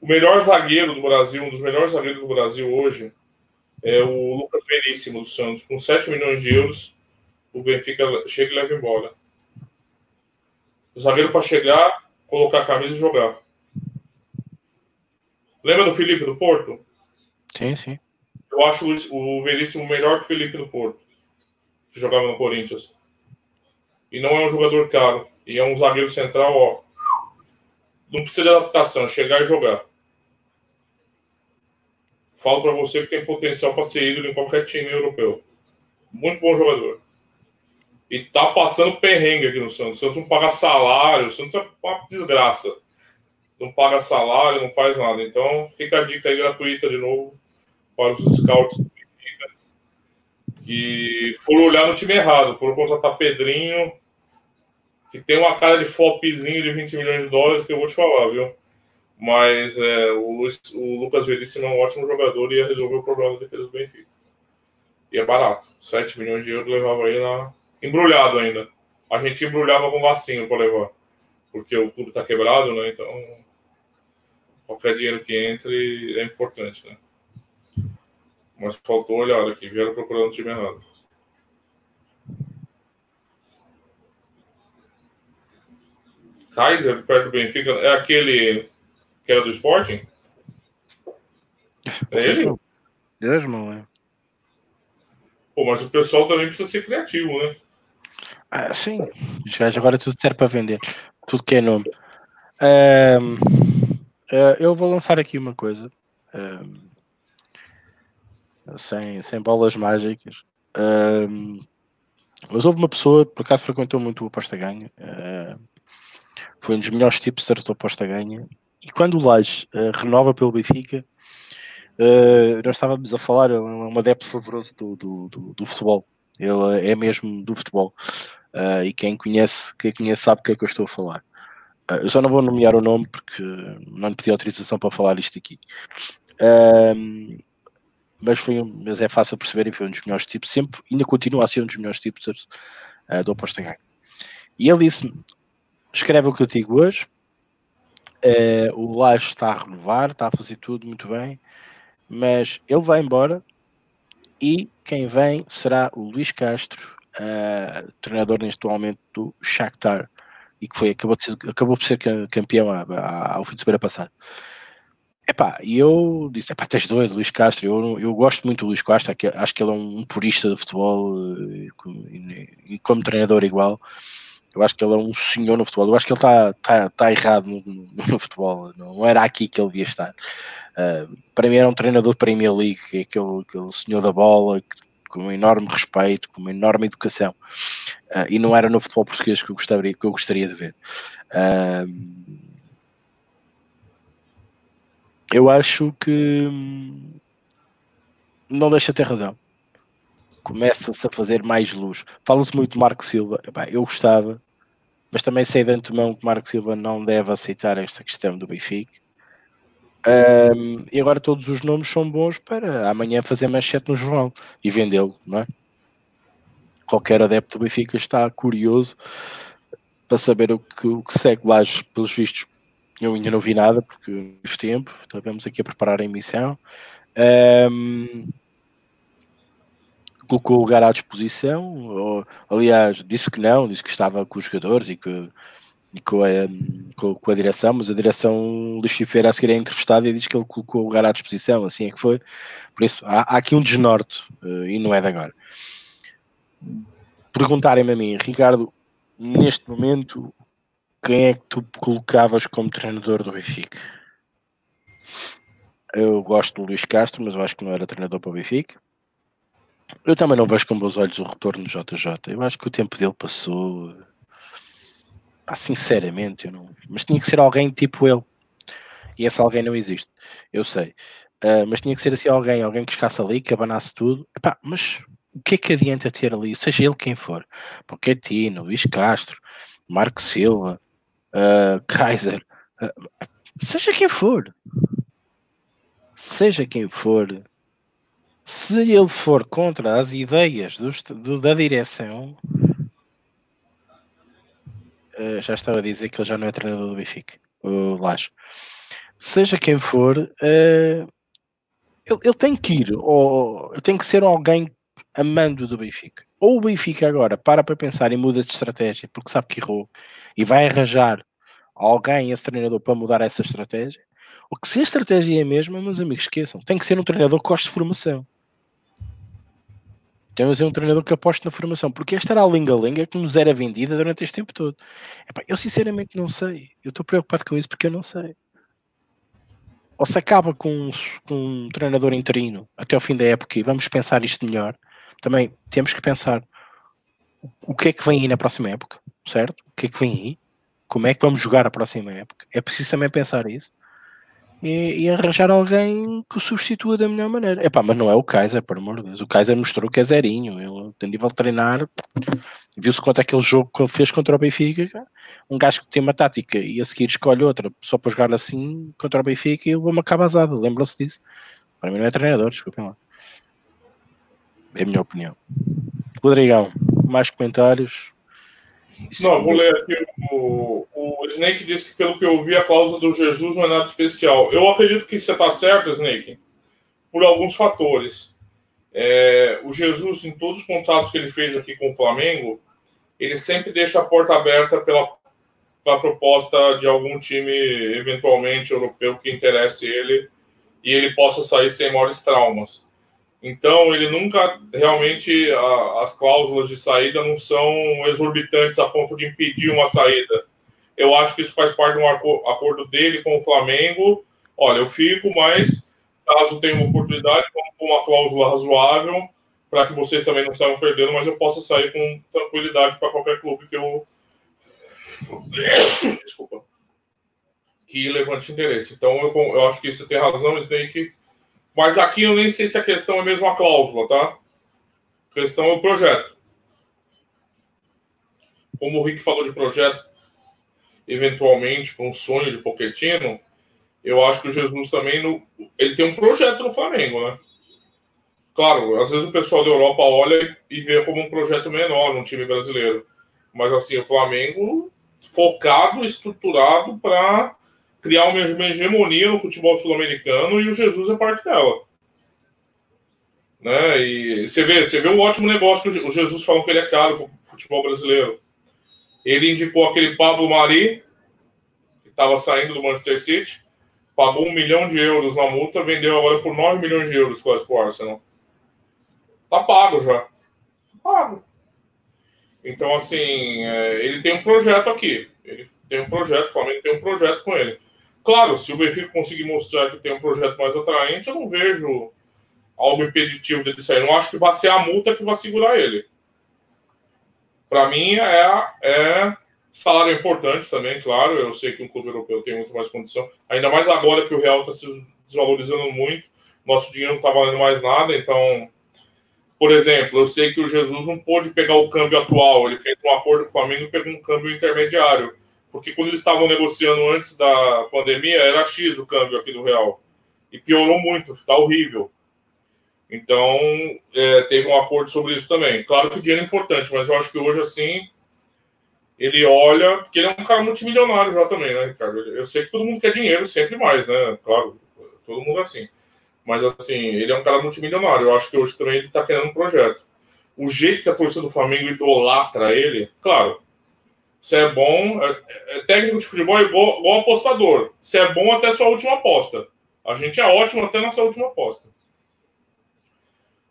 [SPEAKER 2] o melhor zagueiro do Brasil, um dos melhores zagueiros do Brasil hoje, é o Lucas Veríssimo do Santos. Com 7 milhões de euros, o Benfica chega e leva embora. O zagueiro para chegar, colocar a camisa e jogar. Lembra do Felipe do Porto?
[SPEAKER 1] Sim, sim.
[SPEAKER 2] Eu acho o Veríssimo melhor que o Felipe do Porto, que jogava no Corinthians. E não é um jogador caro. E é um zagueiro central, ó. Não precisa de adaptação, chegar e jogar. Falo para você que tem potencial para ser ídolo em qualquer time europeu. Muito bom jogador. E tá passando perrengue aqui no Santos. O Santos não paga salário, o Santos é uma desgraça. Não paga salário, não faz nada. Então, fica a dica aí gratuita de novo para os scouts que foram olhar no time errado, foram contratar Pedrinho, que tem uma cara de flopzinho de 20 milhões de dólares, que eu vou te falar, viu? Mas é, o, Luiz, o Lucas Veríssimo é um ótimo jogador e ia resolver o problema da defesa do Benfica. E é barato. 7 milhões de euros levava ele na. Embrulhado ainda. A gente embrulhava com vacina para levar. Porque o clube está quebrado, né? Então. Qualquer dinheiro que entre é importante, né? Mas faltou olhar aqui, vieram procurando o time errado. Kaiser, perto do Benfica, é aquele que era do Sporting?
[SPEAKER 1] É ele? Deus, mano. É.
[SPEAKER 2] Pô, mas o pessoal também precisa ser criativo, né?
[SPEAKER 1] Ah, sim. Já agora tudo serve para vender. Tudo que é nome. Um, uh, eu vou lançar aqui uma coisa. Um, sem, sem bolas mágicas. Um, mas houve uma pessoa, por acaso frequentou muito o aposta ganha, uh, foi um dos melhores tipos de aposta ganha. E quando o Laje uh, renova pelo Benfica, uh, nós estávamos a falar, é um adepto favoroso do, do, do, do futebol. Ele é mesmo do futebol. Uh, e quem conhece, quem conhece sabe o que é que eu estou a falar. Eu só não vou nomear o nome porque não lhe pedi autorização para falar isto aqui. Uh, mas, foi um, mas é fácil perceber e foi um dos melhores tipos, sempre, ainda continua a ser um dos melhores tipos do aposta ganho. E ele disse-me: escreve o que eu digo hoje. Uh, o Laje está a renovar, está a fazer tudo muito bem, mas ele vai embora e quem vem será o Luís Castro, uh, treinador neste momento do Shakhtar e que foi, acabou, ser, acabou por ser campeão ao fim de semana passado. Epá, e eu disse, epá, tens doido, Luís Castro, eu, eu gosto muito do Luís Castro, acho que ele é um purista de futebol eh, e, e como treinador igual, eu acho que ele é um senhor no futebol, eu acho que ele está tá, tá errado no, no, no, futebol, não era aqui que ele devia estar. Uh, para mim era um treinador de Premier League, aquele, aquele senhor da bola, com um enorme respeito, com uma enorme educação, uh, e não era no futebol português que eu gostaria, que eu gostaria de ver. Uh, eu acho que hum, não deixa ter razão. Começa-se a fazer mais luz. Fala-se muito de Marco Silva. eu gostava, mas também sei de antemão que Marco Silva não deve aceitar esta questão do Benfica. Um, e agora todos os nomes são bons para amanhã fazer manchete no jornal e vendê-lo, não é? Qualquer adepto do Benfica está curioso para saber o que, o que segue lá, pelos vistos, eu ainda não vi nada porque não tive tempo, estávamos aqui a preparar a emissão. Um, colocou o lugar à disposição, ou, aliás, disse que não, disse que estava com os jogadores e, que, e com, a, com, com, a direção, mas a direção Luís Figueira a seguir é entrevistada e diz que ele colocou o lugar à disposição, assim é que foi. Por isso, há, há aqui um desnorte uh, e não é de agora. Perguntarem-me a mim, Ricardo, neste momento, quem é que tu colocavas como treinador do Benfica? Eu gosto do Luís Castro, mas eu acho que não era treinador para o Benfica. Eu também não vejo com bons olhos o retorno do JJ. Eu acho que o tempo dele passou. Ah, sinceramente, eu não. Mas tinha que ser alguém tipo ele. E esse alguém não existe. Eu sei. Uh, mas tinha que ser assim alguém, alguém que escasse ali, que abanasse tudo. Epá, mas o que é que adianta ter ali, seja ele quem for, Pochettino, Luís Castro, Marco Silva, uh, Kaiser, uh, seja quem for, seja quem for, se ele for contra as ideias do, do, da direção, uh, já estava a dizer que ele já não é treinador do Benfica, o Laje. Seja quem for, ele, ele, tem que ir, ou tem que ser alguém amando do Benfica. Ou o Benfica agora para para pensar e muda de estratégia porque sabe que errou e vai arranjar alguém, esse treinador, para mudar essa estratégia. Ou que se a estratégia é a mesma, meus amigos, esqueçam, tem que ser um treinador que goste de formação. Tem que ser um treinador que aposte na formação, porque esta era a linga-linga que nos era vendida durante este tempo todo. Epá, eu sinceramente não sei. Eu estou preocupado com isso porque eu não sei. Ou se acaba com, com um treinador interino até ao fim da época e vamos pensar isto melhor, também temos que pensar o que é que vem aí na próxima época, certo? O que é que vem aí? Como é que vamos jogar a próxima época? É preciso também pensar isso e, e, arranjar alguém que o substitua da melhor maneira. Epá, mas não é o Kaiser, por amor de Deus. O Kaiser mostrou que é zerinho. Ele, a nível de treinar, viu-se quanto aquele jogo que ele fez contra o Benfica. Um gajo que tem uma tática e a seguir escolhe outra só para jogar assim contra o Benfica e levou-me acabazado. Lembram-se disso? Para mim não é treinador, desculpem lá. É a minha opinião. Rodrigão, mais comentários?
[SPEAKER 2] Não, vou ler aqui. O, o Snake disse que, pelo que eu vi, a cláusula do Jesus não é nada especial. Eu acredito que você está certo, Snake, por alguns fatores. É, o Jesus, em todos os contratos que ele fez aqui com o Flamengo, ele sempre deixa a porta aberta pela, pela proposta de algum time, eventualmente europeu, que interesse ele e ele possa sair sem maiores traumas. Então, ele nunca realmente a, as cláusulas de saída não são exorbitantes a ponto de impedir uma saída. Eu acho que isso faz parte de um acordo dele com o Flamengo. Olha, eu fico, mas caso tenha uma oportunidade, com uma cláusula razoável para que vocês também não saiam perdendo, mas eu possa sair com tranquilidade para qualquer clube que eu <coughs> desculpa que levante interesse. Então, eu, eu acho que você tem razão, Snake mas aqui eu nem sei se a questão é mesmo a cláusula, tá? A questão é o projeto. Como o Rick falou de projeto, eventualmente, com um sonho de Poquetino, eu acho que o Jesus também no, ele tem um projeto no Flamengo, né? Claro, às vezes o pessoal da Europa olha e vê como um projeto menor no time brasileiro. Mas assim, o Flamengo focado, estruturado para criar uma hegemonia no futebol sul-americano e o Jesus é parte dela. Né? E você vê, você vê um ótimo negócio que o Jesus falou que ele é caro para o futebol brasileiro. Ele indicou aquele Pablo Mari, que estava saindo do Manchester City, pagou um milhão de euros na multa, vendeu agora por 9 milhões de euros quase para o Arsenal. Tá pago já. Tá pago. Então, assim, é, ele tem um projeto aqui. Ele tem um projeto, o Flamengo tem um projeto com ele. Claro, se o Benfica conseguir mostrar que tem um projeto mais atraente, eu não vejo algo impeditivo dele sair. Não acho que vai ser a multa que vai segurar ele. Para mim, é, é salário importante também, claro. Eu sei que um clube europeu tem muito mais condição. Ainda mais agora que o real está se desvalorizando muito. Nosso dinheiro não está valendo mais nada. Então, por exemplo, eu sei que o Jesus não pôde pegar o câmbio atual. Ele fez um acordo com o Flamengo e pegou um câmbio intermediário porque quando eles estavam negociando antes da pandemia, era X o câmbio aqui do real. E piorou muito, está horrível. Então, é, teve um acordo sobre isso também. Claro que o dinheiro é importante, mas eu acho que hoje, assim, ele olha, porque ele é um cara multimilionário já também, né, Ricardo? Eu sei que todo mundo quer dinheiro, sempre mais, né? Claro, todo mundo é assim. Mas, assim, ele é um cara multimilionário. Eu acho que hoje também ele está querendo um projeto. O jeito que a torcida do Flamengo idolatra ele, claro, se é bom, é, é, técnico de futebol é igual, igual apostador. Se é bom até sua última aposta. A gente é ótimo até nossa última aposta.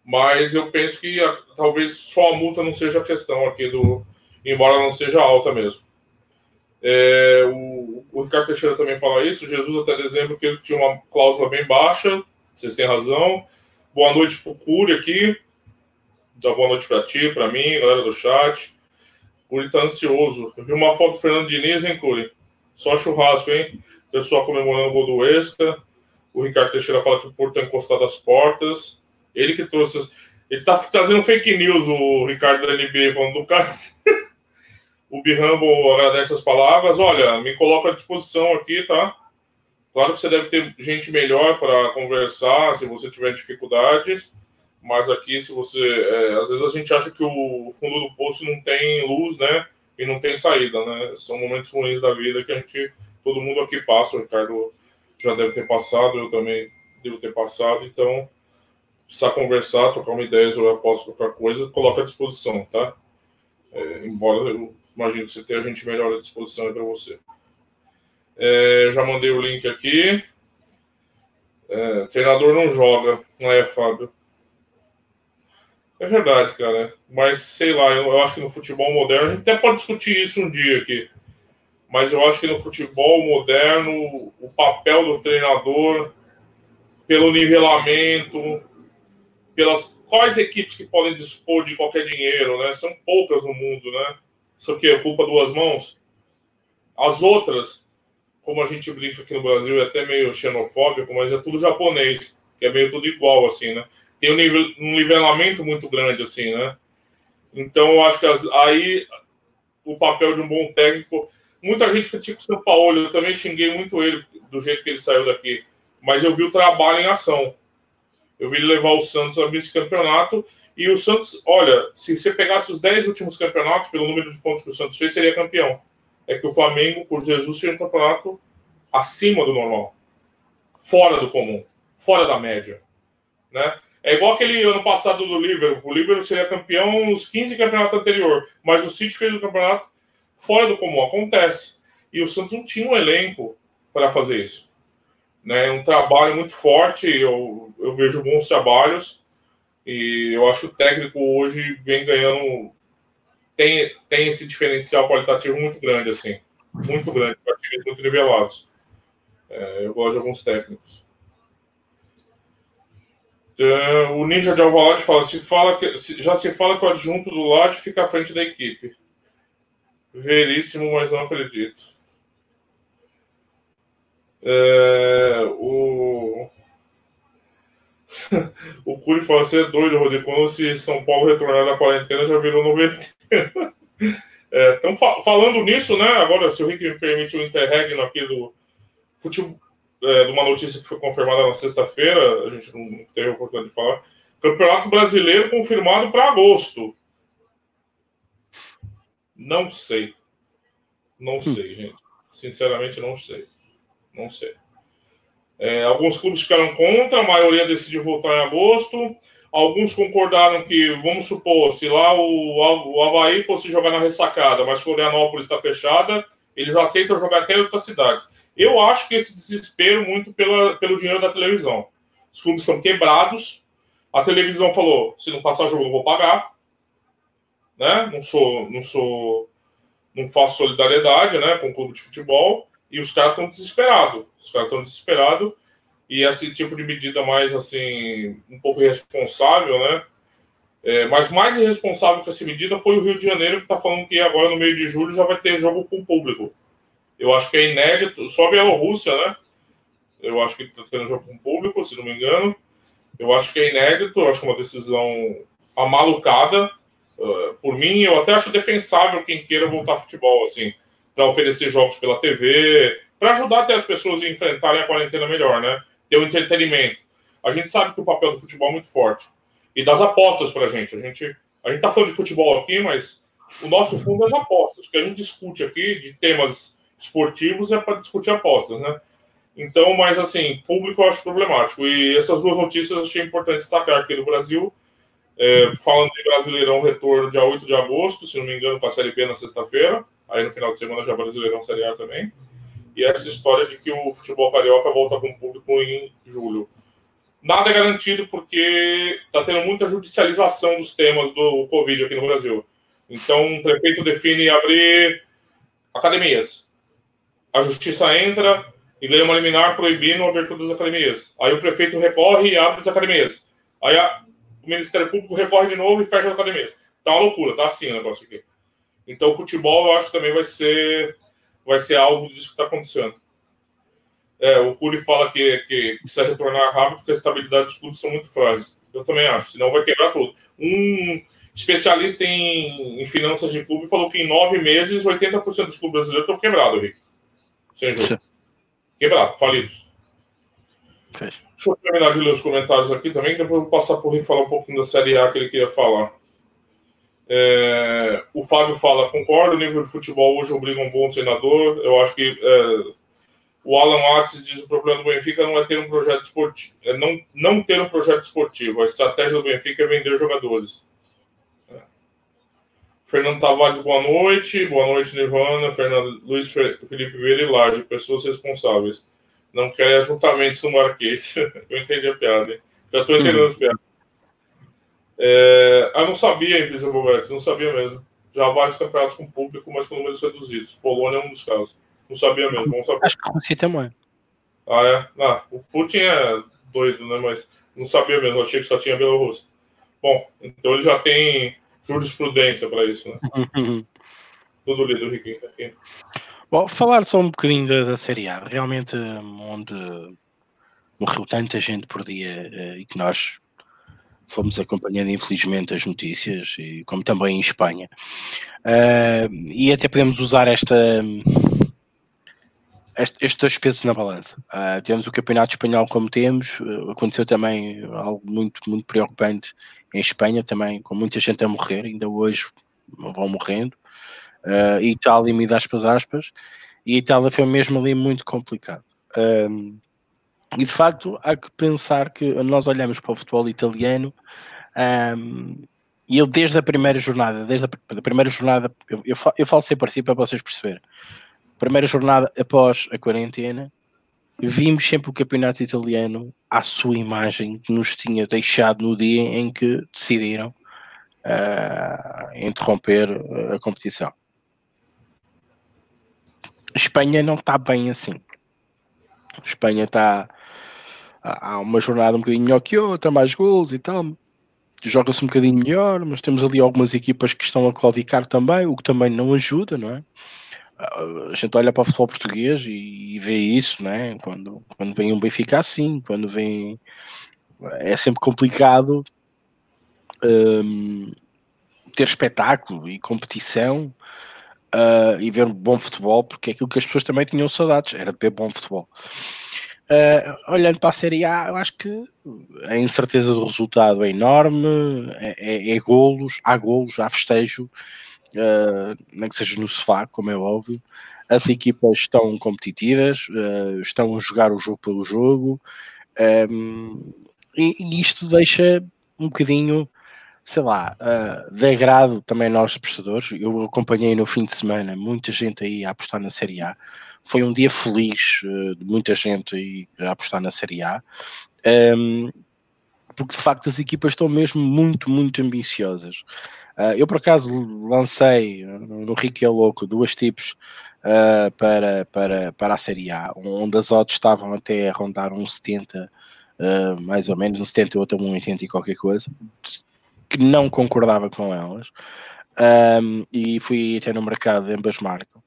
[SPEAKER 2] Mas eu penso que a, talvez só a multa não seja a questão aqui do. Embora não seja alta mesmo. É, o, o, Ricardo Teixeira também fala isso. Jesus até dezembro que ele tinha uma cláusula bem baixa. Vocês têm razão. Boa noite pro Cury aqui. Dá boa noite para ti, para mim, galera do chat. Curi tá ansioso. Eu vi uma foto do Fernando Diniz, hein, Curi? Só churrasco, hein? Pessoal comemorando o gol do Esca. O Ricardo Teixeira fala que o Porto tá encostado às portas. Ele que trouxe. Ele tá trazendo fake news, o Ricardo da NBA, falando do cara. <laughs> o Birambo agradece as palavras. Olha, me coloca à disposição aqui, tá? Claro que você deve ter gente melhor para conversar se você tiver dificuldades. Mas aqui, se você. É, às vezes a gente acha que o fundo do poço não tem luz, né? E não tem saída, né? São momentos ruins da vida que a gente. Todo mundo aqui passa, o Ricardo já deve ter passado, eu também devo ter passado, então precisar conversar, trocar uma ideia ou após qualquer coisa, coloca à disposição, tá? É, embora eu imagino que você tenha gente melhor à disposição para você. É, já mandei o link aqui. É, treinador não joga, não é, Fábio? É verdade, cara. Mas sei lá, eu, eu, acho que no futebol moderno, a gente até pode discutir isso um dia aqui. Mas eu acho que no futebol moderno, o papel do treinador, pelo nivelamento, pelas quais equipes que podem dispor de qualquer dinheiro, né? São poucas no mundo, né? Isso aqui é culpa duas mãos. As outras, como a gente brinca aqui no Brasil, é até meio xenofóbico, mas é tudo japonês, que é meio tudo igual, assim, né? Tem um, nível, um nivelamento muito grande, assim, né? Então, eu acho que as, aí o papel de um bom técnico. Muita gente critica o São Paulo, eu também xinguei muito ele do jeito que ele saiu daqui, mas eu vi o trabalho em ação. Eu vi ele levar o Santos a vice-campeonato. E o Santos, olha, se você pegasse os 10 últimos campeonatos, pelo número de pontos que o Santos fez, seria campeão. É que o Flamengo, por Jesus, tinha um campeonato acima do normal. Fora do comum. Fora da média. Né? É igual aquele ano passado do Liverpool. O Liverpool seria campeão nos 15 campeonatos anterior, mas o City fez o campeonato fora do comum. Acontece. E o Santos não tinha um elenco para fazer isso. Né? Um trabalho muito forte. Eu, eu vejo bons trabalhos. E eu acho que o técnico hoje vem ganhando. Tem, tem esse diferencial qualitativo muito grande, assim. Muito grande, para times muito nivelados. É, eu gosto de alguns técnicos. Então, o Ninja de Alvalade fala, se fala que, se, já se fala que o adjunto do Laje fica à frente da equipe. Veríssimo, mas não acredito. É, o <laughs> o Curi fala, você é doido, Rodrigo. Quando se São Paulo retornar da quarentena, já virou noventa. <laughs> é, então, fa falando nisso, né? Agora, se o Rick me permite o interregno aqui do futebol, é, de uma notícia que foi confirmada na sexta-feira, a gente não teve a oportunidade de falar. Campeonato Brasileiro confirmado para agosto. Não sei. Não hum. sei, gente. Sinceramente, não sei. Não sei. É, alguns clubes ficaram contra, a maioria decidiu voltar em agosto. Alguns concordaram que, vamos supor, se lá o, o Havaí fosse jogar na ressacada, mas Florianópolis está fechada, eles aceitam jogar até em outras cidades. Eu acho que esse desespero muito pela, pelo dinheiro da televisão. Os clubes estão quebrados. A televisão falou: se não passar jogo, não vou pagar. Né? Não sou, não sou, não faço solidariedade, né, com o clube de futebol. E os caras estão desesperados. Os caras estão desesperados. E esse tipo de medida mais assim, um pouco irresponsável, né? É, mas mais irresponsável que essa medida foi o Rio de Janeiro, que está falando que agora no meio de julho já vai ter jogo com público. Eu acho que é inédito, só a Bielorrússia, né? Eu acho que está tendo jogo com público, se não me engano. Eu acho que é inédito, eu acho uma decisão amalucada. Uh, por mim, eu até acho defensável quem queira voltar ao futebol, assim, para oferecer jogos pela TV, para ajudar até as pessoas a enfrentarem a quarentena melhor, né? Ter o um entretenimento. A gente sabe que o papel do futebol é muito forte. E das apostas para a gente. A gente a gente está falando de futebol aqui, mas o nosso fundo é as apostas. Que a gente discute aqui de temas esportivos é para discutir apostas, né? Então, mas assim, público eu acho problemático. E essas duas notícias eu achei importante destacar aqui no Brasil. É, falando de Brasileirão, retorno dia 8 de agosto, se não me engano, com a Série B na sexta-feira. Aí no final de semana já Brasileirão Série A também. E essa história de que o futebol carioca volta com o público em julho. Nada é garantido porque está tendo muita judicialização dos temas do Covid aqui no Brasil. Então, o prefeito define abrir academias a justiça entra e ganha uma liminar proibindo a abertura das academias. Aí o prefeito recorre e abre as academias. Aí a, o Ministério Público recorre de novo e fecha as academias. Tá uma loucura, tá assim o negócio aqui. Então o futebol eu acho que também vai ser, vai ser alvo disso que está acontecendo. É, o Curi fala que, que precisa retornar rápido porque a estabilidade dos clubes são muito frágeis. Eu também acho, senão vai quebrar tudo. Um especialista em, em finanças de clube falou que em nove meses 80% dos clubes brasileiros estão quebrados, Rick sem jogo. Quebrado, falidos. Fecha. Deixa eu terminar de ler os comentários aqui também, depois eu vou passar por e falar um pouquinho da Série A que ele queria falar. É, o Fábio fala, concordo, o nível de futebol hoje obriga um bom treinador. Eu acho que é, o Alan Watts diz que o problema do Benfica não é ter um projeto esportivo, é não, não ter um projeto esportivo. A estratégia do Benfica é vender jogadores. Fernando Tavares, boa noite. Boa noite, Nirvana. Fernando Luiz Felipe Vieira e Laje, pessoas responsáveis. Não querem ajuntamentos no Marquês. <laughs> Eu entendi a piada, hein? Já estou entendendo hum. as piadas. É... Ah, não sabia, Invisible Bobex, não sabia mesmo. Já há vários campeonatos com público, mas com números reduzidos. Polônia é um dos casos. Não sabia mesmo,
[SPEAKER 1] Acho que a Rússia também.
[SPEAKER 2] Ah, é? Ah, o Putin é doido, né? Mas não sabia mesmo, achei que só tinha Bielorrússia. Bom, então ele já tem jurisprudência para isso, né? <laughs> Tudo lido, Riquinho, aqui.
[SPEAKER 1] Bom, falar só um bocadinho da, da Série A, realmente onde morreu tanta gente por dia eh, e que nós fomos acompanhando infelizmente as notícias, e como também em Espanha. Uh, e até podemos usar esta estes dois pesos na balança. Uh, temos o campeonato espanhol como temos, uh, aconteceu também algo muito, muito preocupante em Espanha, também com muita gente a morrer, ainda hoje vão morrendo. Uh, Itália, me aspas, aspas, e Itália foi mesmo ali muito complicado. Um, e de facto, há que pensar que nós olhamos para o futebol italiano um, e eu, desde a primeira jornada, desde a, primeira jornada, eu, eu, eu falo sempre assim para vocês perceberem primeira jornada após a quarentena, vimos sempre o campeonato italiano à sua imagem que nos tinha deixado no dia em que decidiram uh, interromper a competição. A Espanha não está bem assim. A Espanha está. Há uma jornada um bocadinho melhor que outra, mais gols e tal. Joga-se um bocadinho melhor, mas temos ali algumas equipas que estão a claudicar também, o que também não ajuda, não é? A gente olha para o futebol português e, e vê isso, né? Quando, quando vem um Benfica assim, quando vem. É sempre complicado um, ter espetáculo e competição uh, e ver bom futebol, porque é aquilo que as pessoas também tinham saudades, era de ver bom futebol. Uh, olhando para a Série A, eu acho que a incerteza do resultado é enorme, é, é, é golos, há golos, há festejo, uh, nem que seja no sofá, como é óbvio. As equipas estão competitivas, uh, estão a jogar o jogo pelo jogo, um, e, e, isto deixa um bocadinho, sei lá, uh, de agrado também nós prestadores. Eu acompanhei no fim de semana muita gente aí a apostar na Série A. Foi um dia feliz uh, de muita gente aí a apostar na Série A. Um, porque de facto as equipas estão mesmo muito, muito ambiciosas. Uh, eu, por acaso, lancei no Rico é Louco duas tipos uh, para, para, para a Série A, onde as odds estavam até a rondar um 70, uh, mais ou menos, um 78 a um 80 e qualquer coisa, que não concordava com elas. Um, e fui até no mercado, ambas marcam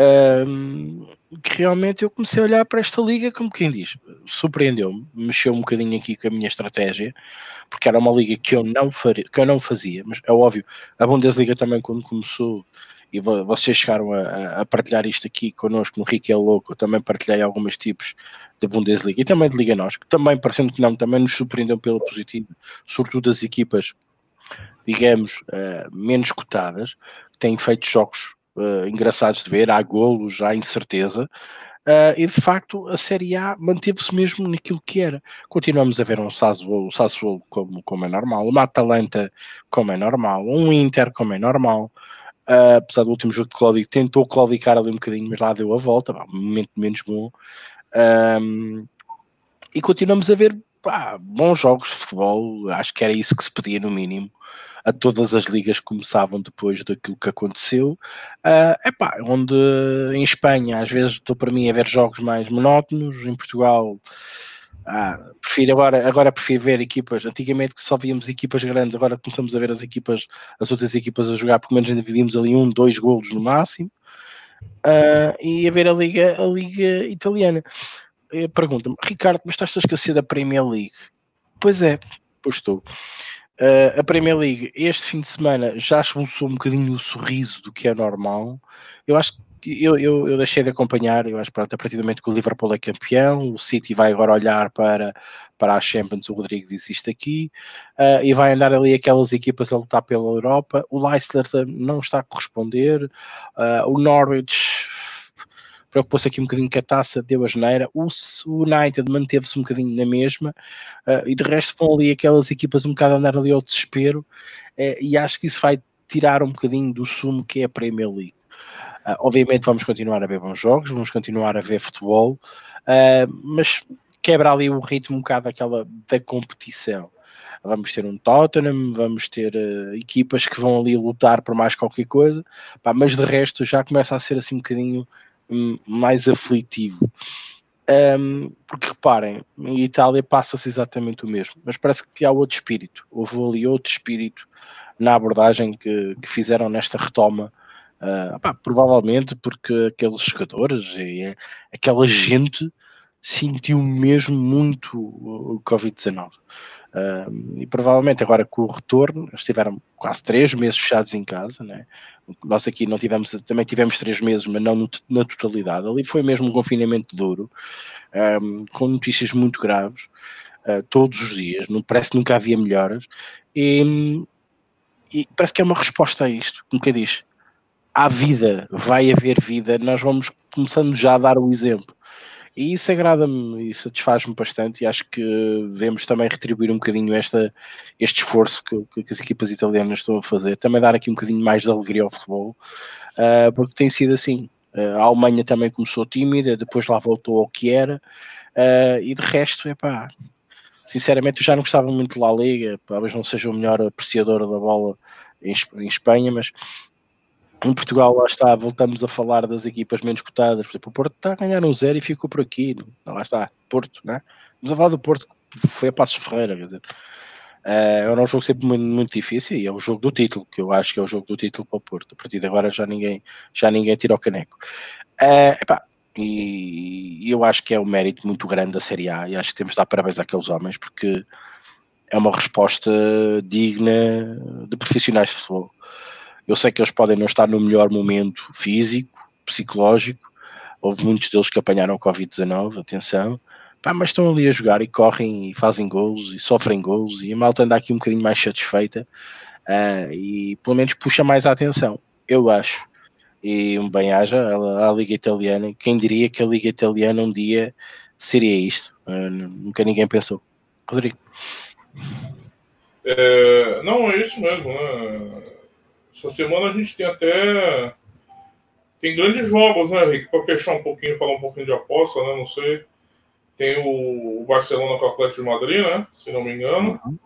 [SPEAKER 1] um, que realmente eu comecei a olhar para esta liga como quem diz, surpreendeu-me, mexeu um bocadinho aqui com a minha estratégia, porque era uma liga que eu não, faria, que eu não fazia, mas é óbvio, a Bundesliga também quando começou, e vocês chegaram a, a partilhar isto aqui connosco no Rico é Louco, eu também partilhei alguns tipos da Bundesliga e também de Liga Nós, que também, parecendo que não, também nos surpreendeu pela positiva, sobretudo as equipas, digamos, uh, menos cotadas, que têm feito jogos uh, engraçados de ver, há golos, há incerteza. Uh, e de facto a Série A manteve-se mesmo naquilo que era. Continuamos a ver um Sassuolo, um Sassuolo como, como é normal, uma Atalanta como é normal, um Inter como é normal. Uh, apesar do último jogo de Cláudio, tentou claudicar ali um bocadinho, mas lá deu a volta, um momento menos bom. Um, e continuamos a ver pá, bons jogos de futebol, acho que era isso que se pedia no mínimo a todas as ligas começavam depois daquilo que aconteceu. Uh, epá, onde em Espanha às vezes estou para mim a ver jogos mais monótonos, em Portugal ah, prefiro agora, agora prefiro ver equipas, antigamente só víamos equipas grandes, agora começamos a ver as equipas, as outras equipas a jogar, pelo menos ainda víamos ali um, dois golos no máximo, uh, e a ver a Liga, a Liga Italiana. Pergunta-me, Ricardo, mas estás a esquecer da Premier League? Pois é, pois estou. Uh, a Premier League este fim de semana já expulsou um bocadinho o sorriso do que é normal. Eu acho que eu, eu, eu deixei de acompanhar, eu acho pronto, a partir do momento que o Liverpool é campeão, o City vai agora olhar para, para a Champions, o Rodrigo disse isto aqui, uh, e vai andar ali aquelas equipas a lutar pela Europa. O Leicester não está a corresponder, uh, o Norwich preocupou-se aqui um bocadinho com a taça, deu a geneira. O, United manteve-se um bocadinho na mesma, uh, e de resto vão ali aquelas equipas um bocado a andar ali ao desespero, uh, e acho que isso vai tirar um bocadinho do sumo que é a Premier League. Uh, obviamente vamos continuar a ver bons jogos, vamos continuar a ver futebol, mas quebra ali o ritmo um bocado daquela da competição vamos ter um Tottenham, vamos ter uh, equipas que vão ali lutar por mais qualquer coisa, pá, mas de resto já começa a ser assim um bocadinho mais aflitivo. Um, porque reparem, em Itália passa-se exatamente o mesmo, mas parece que há outro espírito. Houve ali outro espírito na abordagem que, que fizeram nesta retoma. Uh, pá, provavelmente porque aqueles jogadores e aquela gente sentiu mesmo muito o Covid-19. Uh, e provavelmente agora com o retorno, eles tiveram quase três meses fechados em casa, né? Nós aqui não tivemos, também tivemos três meses, mas não na totalidade. Ali foi mesmo um confinamento duro, um, com notícias muito graves, uh, todos os dias, não, parece que nunca havia melhoras, e, e, parece que é uma resposta a isto, como que diz, há vida, vai haver vida, nós vamos começando já a dar o exemplo. E isso agrada-me e satisfaz-me bastante e acho que devemos também retribuir um bocadinho esta, este esforço que, que, as equipas italianas estão a fazer, também dar aqui um bocadinho mais de alegria ao futebol, uh, porque tem sido assim. Uh, a Alemanha também começou tímida, depois lá voltou ao que era, uh, e de resto, é pá, sinceramente eu já não gostava muito de La Liga, talvez não seja o melhor apreciador da bola em, em Espanha, mas em Portugal, lá está, voltamos a falar das equipas menos cotadas. Por exemplo, o Porto está a ganhar um zero e ficou por aqui. Não, lá está, Porto, né? Vamos a falar do Porto, foi a Passos Ferreira, quer dizer. Uh, é um jogo sempre muito, muito, difícil e é o jogo do título, que eu acho que é o jogo do título para o Porto. A partir de agora já ninguém, já ninguém tira o caneco. Uh, epá, e eu acho que é um mérito muito grande da Série A e acho que temos de dar parabéns àqueles homens porque é uma resposta digna de profissionais de futebol. Eu sei que eles podem não estar no melhor momento físico, psicológico. Houve muitos deles que apanharam Covid-19, atenção. Pá, mas estão ali a jogar e correm e fazem gols e sofrem gols e a malta anda aqui um bocadinho mais satisfeita uh, e pelo menos puxa mais a atenção, eu acho. E um bem-aja a, Liga Italiana. Quem diria que a Liga Italiana um dia seria isto? Uh, nunca ninguém pensou. Rodrigo.
[SPEAKER 2] É, não, é isso mesmo, né? Essa semana a gente tem até. Tem grandes jogos, né, Rick? Para fechar um pouquinho, falar um pouquinho de aposta, né? Não sei. Tem o Barcelona com o Atlético de Madrid, né? Se não me engano. Uhum.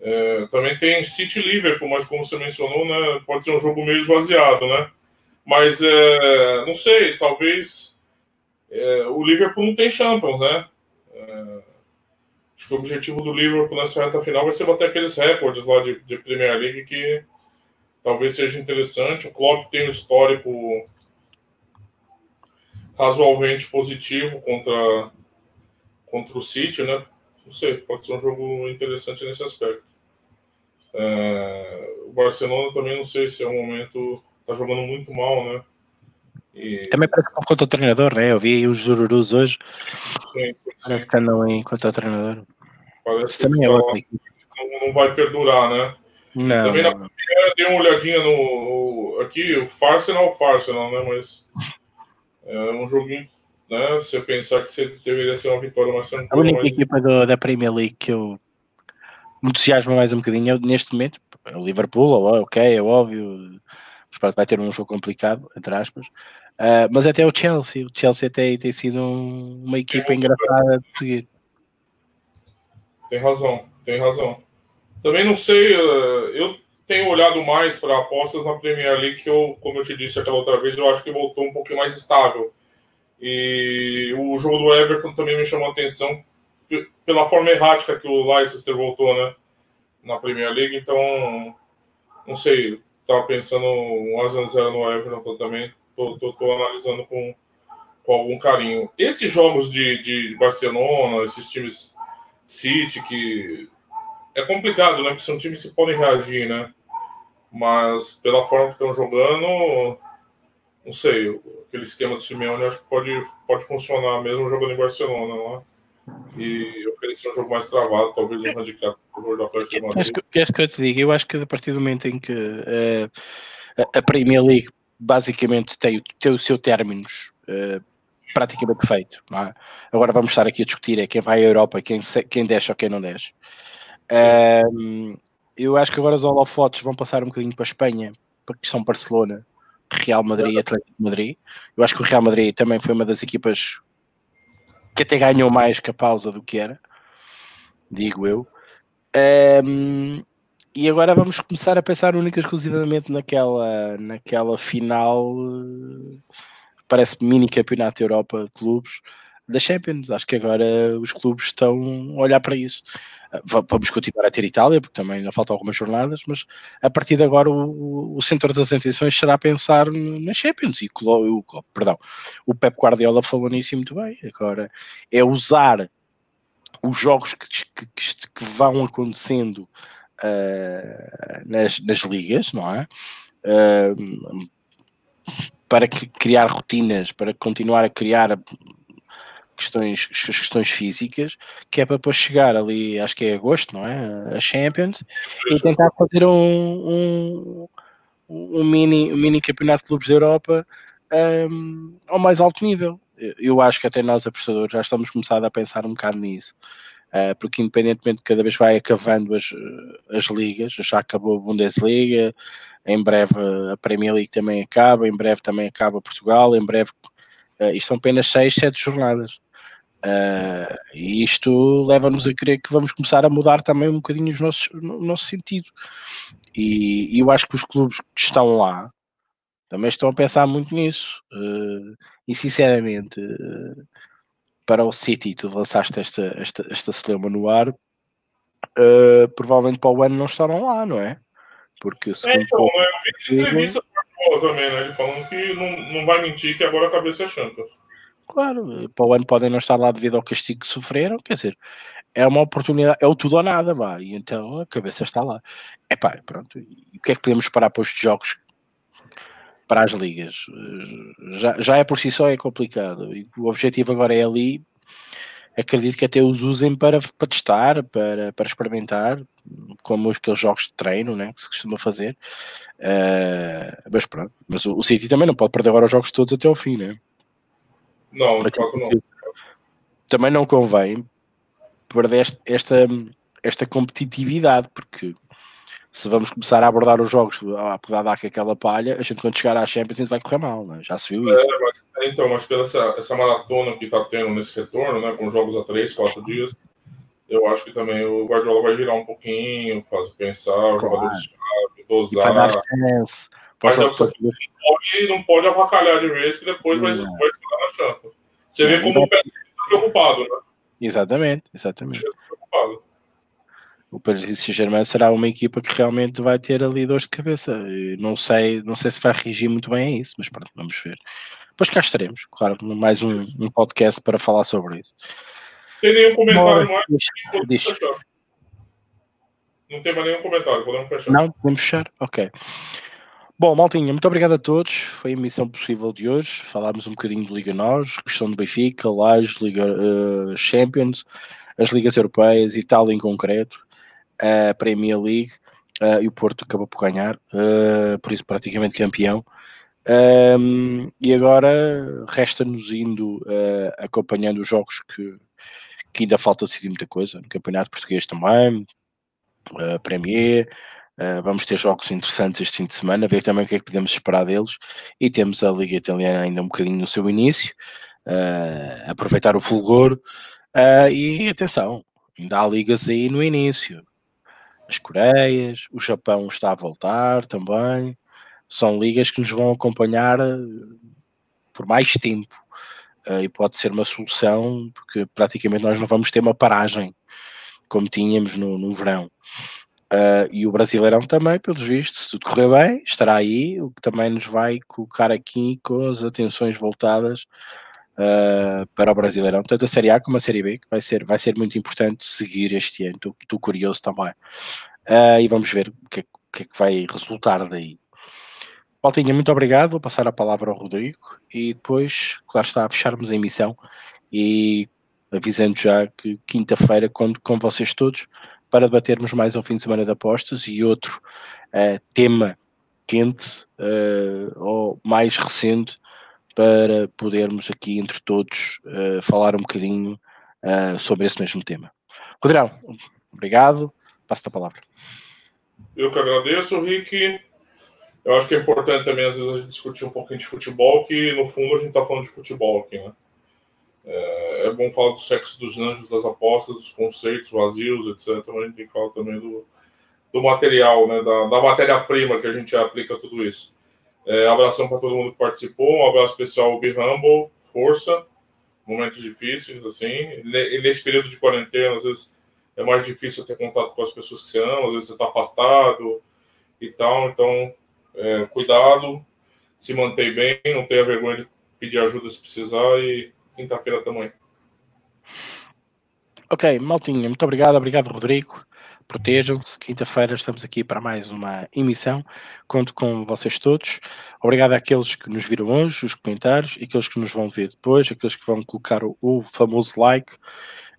[SPEAKER 2] É, também tem City Liverpool, mas como você mencionou, né? Pode ser um jogo meio esvaziado, né? Mas é, não sei, talvez é, o Liverpool não tem Champions, né? É, acho que o objetivo do Liverpool nessa reta final vai ser bater aqueles recordes lá de, de Premier League que talvez seja interessante. O Klopp tem um histórico razoavelmente positivo contra, contra o City, né? Não sei, pode ser um jogo interessante nesse aspecto. É, o Barcelona também não sei se é um momento. Tá jogando muito mal, né?
[SPEAKER 1] E... Também parece que contra o treinador, né? Eu vi os Jururus hoje. Sim, sim. Parece que andam em contra o treinador.
[SPEAKER 2] Parece Isso também é tá, outro. Não, não vai perdurar, né?
[SPEAKER 1] Não,
[SPEAKER 2] Também na primeira dei uma olhadinha no. Aqui, o Farsenal, Farsenal, né? Mas. É um joguinho. Né? Você pensar que você deveria ser uma vitória mais tranquila.
[SPEAKER 1] A única mas... equipa do, da Premier League que eu me entusiasma mais um bocadinho é, neste momento é o Liverpool, ok, é óbvio. Vai ter um jogo complicado, entre aspas. Uh, mas até o Chelsea. O Chelsea até tem sido um, uma equipa engraçada de seguir.
[SPEAKER 2] Tem razão, tem razão. Também não sei, eh, eu tenho olhado mais para apostas na Premier League, que eu, como eu te disse aquela outra vez, eu acho que voltou um pouquinho mais estável. E o jogo do Everton também me chamou a atenção pela forma errática que o Leicester voltou, né? Na Premier League, então não sei, estava pensando um a 0 no Everton também, tô, tô, tô, analisando com, com algum carinho. Esses jogos de, de Barcelona, esses times City que é complicado, né? Porque são times que podem reagir, né? Mas pela forma que estão jogando, não sei, aquele esquema do Simeone acho que pode, pode funcionar mesmo jogando em Barcelona lá. E oferecer um jogo mais travado, talvez um handicap por da Atlético de Madrid.
[SPEAKER 1] Queres que eu te diga? Eu acho que a partir do momento em que uh, a Premier League basicamente tem, tem o seu términos uh, praticamente feito. É? Agora vamos estar aqui a discutir é quem vai à Europa, quem, quem desce ou quem não desce. Um, eu acho que agora os holofotes vão passar um bocadinho para a Espanha, para que são Barcelona, Real Madrid e Atlético de Madrid. Eu acho que o Real Madrid também foi uma das equipas que até ganhou mais que a pausa do que era, digo eu. Um, e agora vamos começar a pensar única e exclusivamente naquela, naquela final, parece mini campeonato da Europa de clubes, da Champions. Acho que agora os clubes estão a olhar para isso. Ah, vamos continuar a ter Itália, porque também ainda faltam algumas jornadas, mas a partir de agora o, o centro das atenções será pensar na Champions. E o, o, perdão, o Pep Guardiola falou nisso muito bem. Agora é usar os jogos que, que, que vão acontecendo uh, nas, nas ligas, não é? Uh, para criar rotinas, para continuar a criar questões, questões físicas, que é para depois chegar ali, acho que é agosto, não é? A Champions, e tentar fazer um, um, um mini, um mini campeonato de clubes da Europa um, ao mais alto nível. Eu acho que até nós, apostadores, já estamos começando a pensar um bocado nisso. Uh, porque independentemente de cada vez vai acabando as, as ligas, já acabou a Bundesliga, em breve a Premier League também acaba, em breve também acaba Portugal, em breve uh, isto são apenas 6, 7 jornadas. Uh, e isto leva-nos a crer que vamos começar a mudar também um bocadinho os nossos, o nosso sentido. E, e, eu acho que os clubes que estão lá também estão a pensar muito nisso. Uh, e sinceramente, uh, para o City, tu lançaste esta, esta, esta celeuma no ar, provavelmente para o ano não estarão lá, não é?
[SPEAKER 2] Porque se é, então, eu vi entrevista também, né? Ele falando que não, não vai mentir que agora a cabeça é Champions.
[SPEAKER 1] Claro, para o ano podem não estar lá devido ao castigo que sofreram, quer dizer, é uma oportunidade, é o tudo ou nada, vá, e então a cabeça está lá. É pá, pronto, e o que é que podemos esperar para os jogos para as ligas? Já, já é por si só é complicado, e o objetivo agora é ali, acredito que até os usem para, para testar, para, para experimentar, como aqueles jogos de treino, né, que se costuma fazer, uh, mas pronto, mas o, o City também não pode perder agora os jogos todos até ao fim, né?
[SPEAKER 2] Não, de facto não.
[SPEAKER 1] Também não convém perder esta, esta competitividade, porque se vamos começar a abordar os jogos a poder dar aquela palha, a gente quando chegar à Champions vai correr mal, né? já se viu isso.
[SPEAKER 2] É, mas, então, mas pela essa, essa maratona que está tendo nesse retorno, né, com jogos a três, quatro dias, eu acho que também o Guardiola vai girar um pouquinho, fazer pensar, claro. jogadores-chave, dosar. Mas é você não pode, não pode avacalhar de vez, que depois vai, vai ficar na Champions. Você vê como o PSG está preocupado, né?
[SPEAKER 1] Exatamente, exatamente. Preocupado. O Paris Saint-Germain será uma equipa que realmente vai ter ali dores de cabeça. Não sei, não sei se vai reagir muito bem a isso, mas pronto, vamos ver. Depois cá estaremos, claro, mais um, um podcast para falar sobre isso.
[SPEAKER 2] Tem nenhum comentário mais? Deixa, deixa. Não tem mais nenhum comentário, podemos fechar.
[SPEAKER 1] Não, podemos fechar? Ok. Bom, Maltinha, muito obrigado a todos. Foi a missão possível de hoje. Falámos um bocadinho de Liga Nós, questão do Benfica, Lages, Liga uh, Champions, as ligas europeias, Itália em concreto, a Premier League uh, e o Porto acabou por ganhar, uh, por isso praticamente campeão. Um, e agora resta-nos indo acompanhando os jogos que, que ainda falta decidir muita coisa, no Campeonato Português também, Premier Uh, vamos ter jogos interessantes este fim de semana, ver também o que é que podemos esperar deles. E temos a Liga Italiana ainda um bocadinho no seu início, uh, aproveitar o fulgor. Uh, e atenção, ainda há ligas aí no início. As Coreias, o Japão está a voltar também. São ligas que nos vão acompanhar por mais tempo. e pode ser uma solução, porque praticamente nós não vamos ter uma paragem como tínhamos no, no verão. Uh, e o Brasileirão também, pelos vistos, se tudo correr bem, estará aí, o que também nos vai colocar aqui com as atenções voltadas uh, para o Brasileirão, tanto a Série A como a Série B, que vai ser, vai ser muito importante seguir este ano, estou curioso também. Uh, e vamos ver o que, é, que, é, que vai resultar daí. Paulinha, muito obrigado, vou passar a palavra ao Rodrigo e depois, claro está, a fecharmos a emissão e avisando já que quinta-feira, conto com vocês todos, para debatermos mais um fim de semana de apostas e outro uh, tema quente uh, ou mais recente para podermos aqui entre todos uh, falar um bocadinho sobre esse mesmo tema. Rodrão, obrigado, passo-te a palavra.
[SPEAKER 2] Eu que agradeço, Rick. Eu acho que é importante também, às vezes, a gente discutir um pouquinho de futebol, que no fundo a gente está falando de futebol aqui, né? É, é, bom falar do sexo dos anjos, das apostas, dos conceitos vazios, etc. A gente tem que falar também do, do material, né, da, da matéria-prima que a gente aplica tudo isso. É, abração para todo mundo que participou, um abraço especial ao Humble, força. momentos difíceis, assim. E nesse período de quarentena, às vezes é mais difícil ter contato com as pessoas que você ama, às vezes você está afastado e tal. Então, é, cuidado, se mantém bem, não tenha vergonha de pedir ajuda se precisar e quinta-feira também.
[SPEAKER 1] Ok, Maltinha, muito obrigado, obrigado Rodrigo. Protejam-se. Quinta-feira estamos aqui para mais uma emissão. Conto com vocês todos. Obrigado àqueles que nos viram hoje, os comentários, aqueles que nos vão ver depois, aqueles que vão colocar o, o famoso like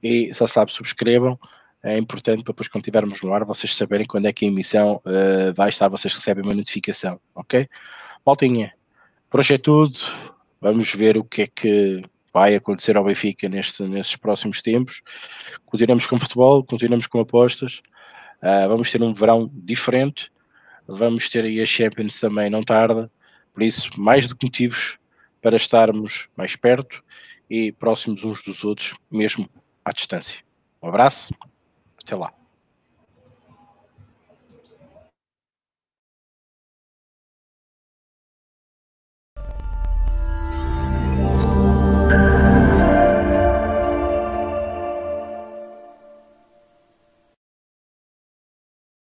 [SPEAKER 1] e, já sabe, subscrevam. É importante para depois, quando estivermos no ar, vocês saberem quando é que a emissão uh, vai estar, vocês recebem uma notificação, ok? Maltinha, por hoje é tudo. Vamos ver o que é que vai acontecer ao Benfica neste, nestes próximos tempos. Continuamos com futebol, continuamos com apostas. Uh, vamos ter um verão diferente. Vamos ter aí a Champions também, não tarda. Por isso, mais do que motivos para estarmos mais perto e próximos uns dos outros, mesmo à distância. Um abraço, até lá.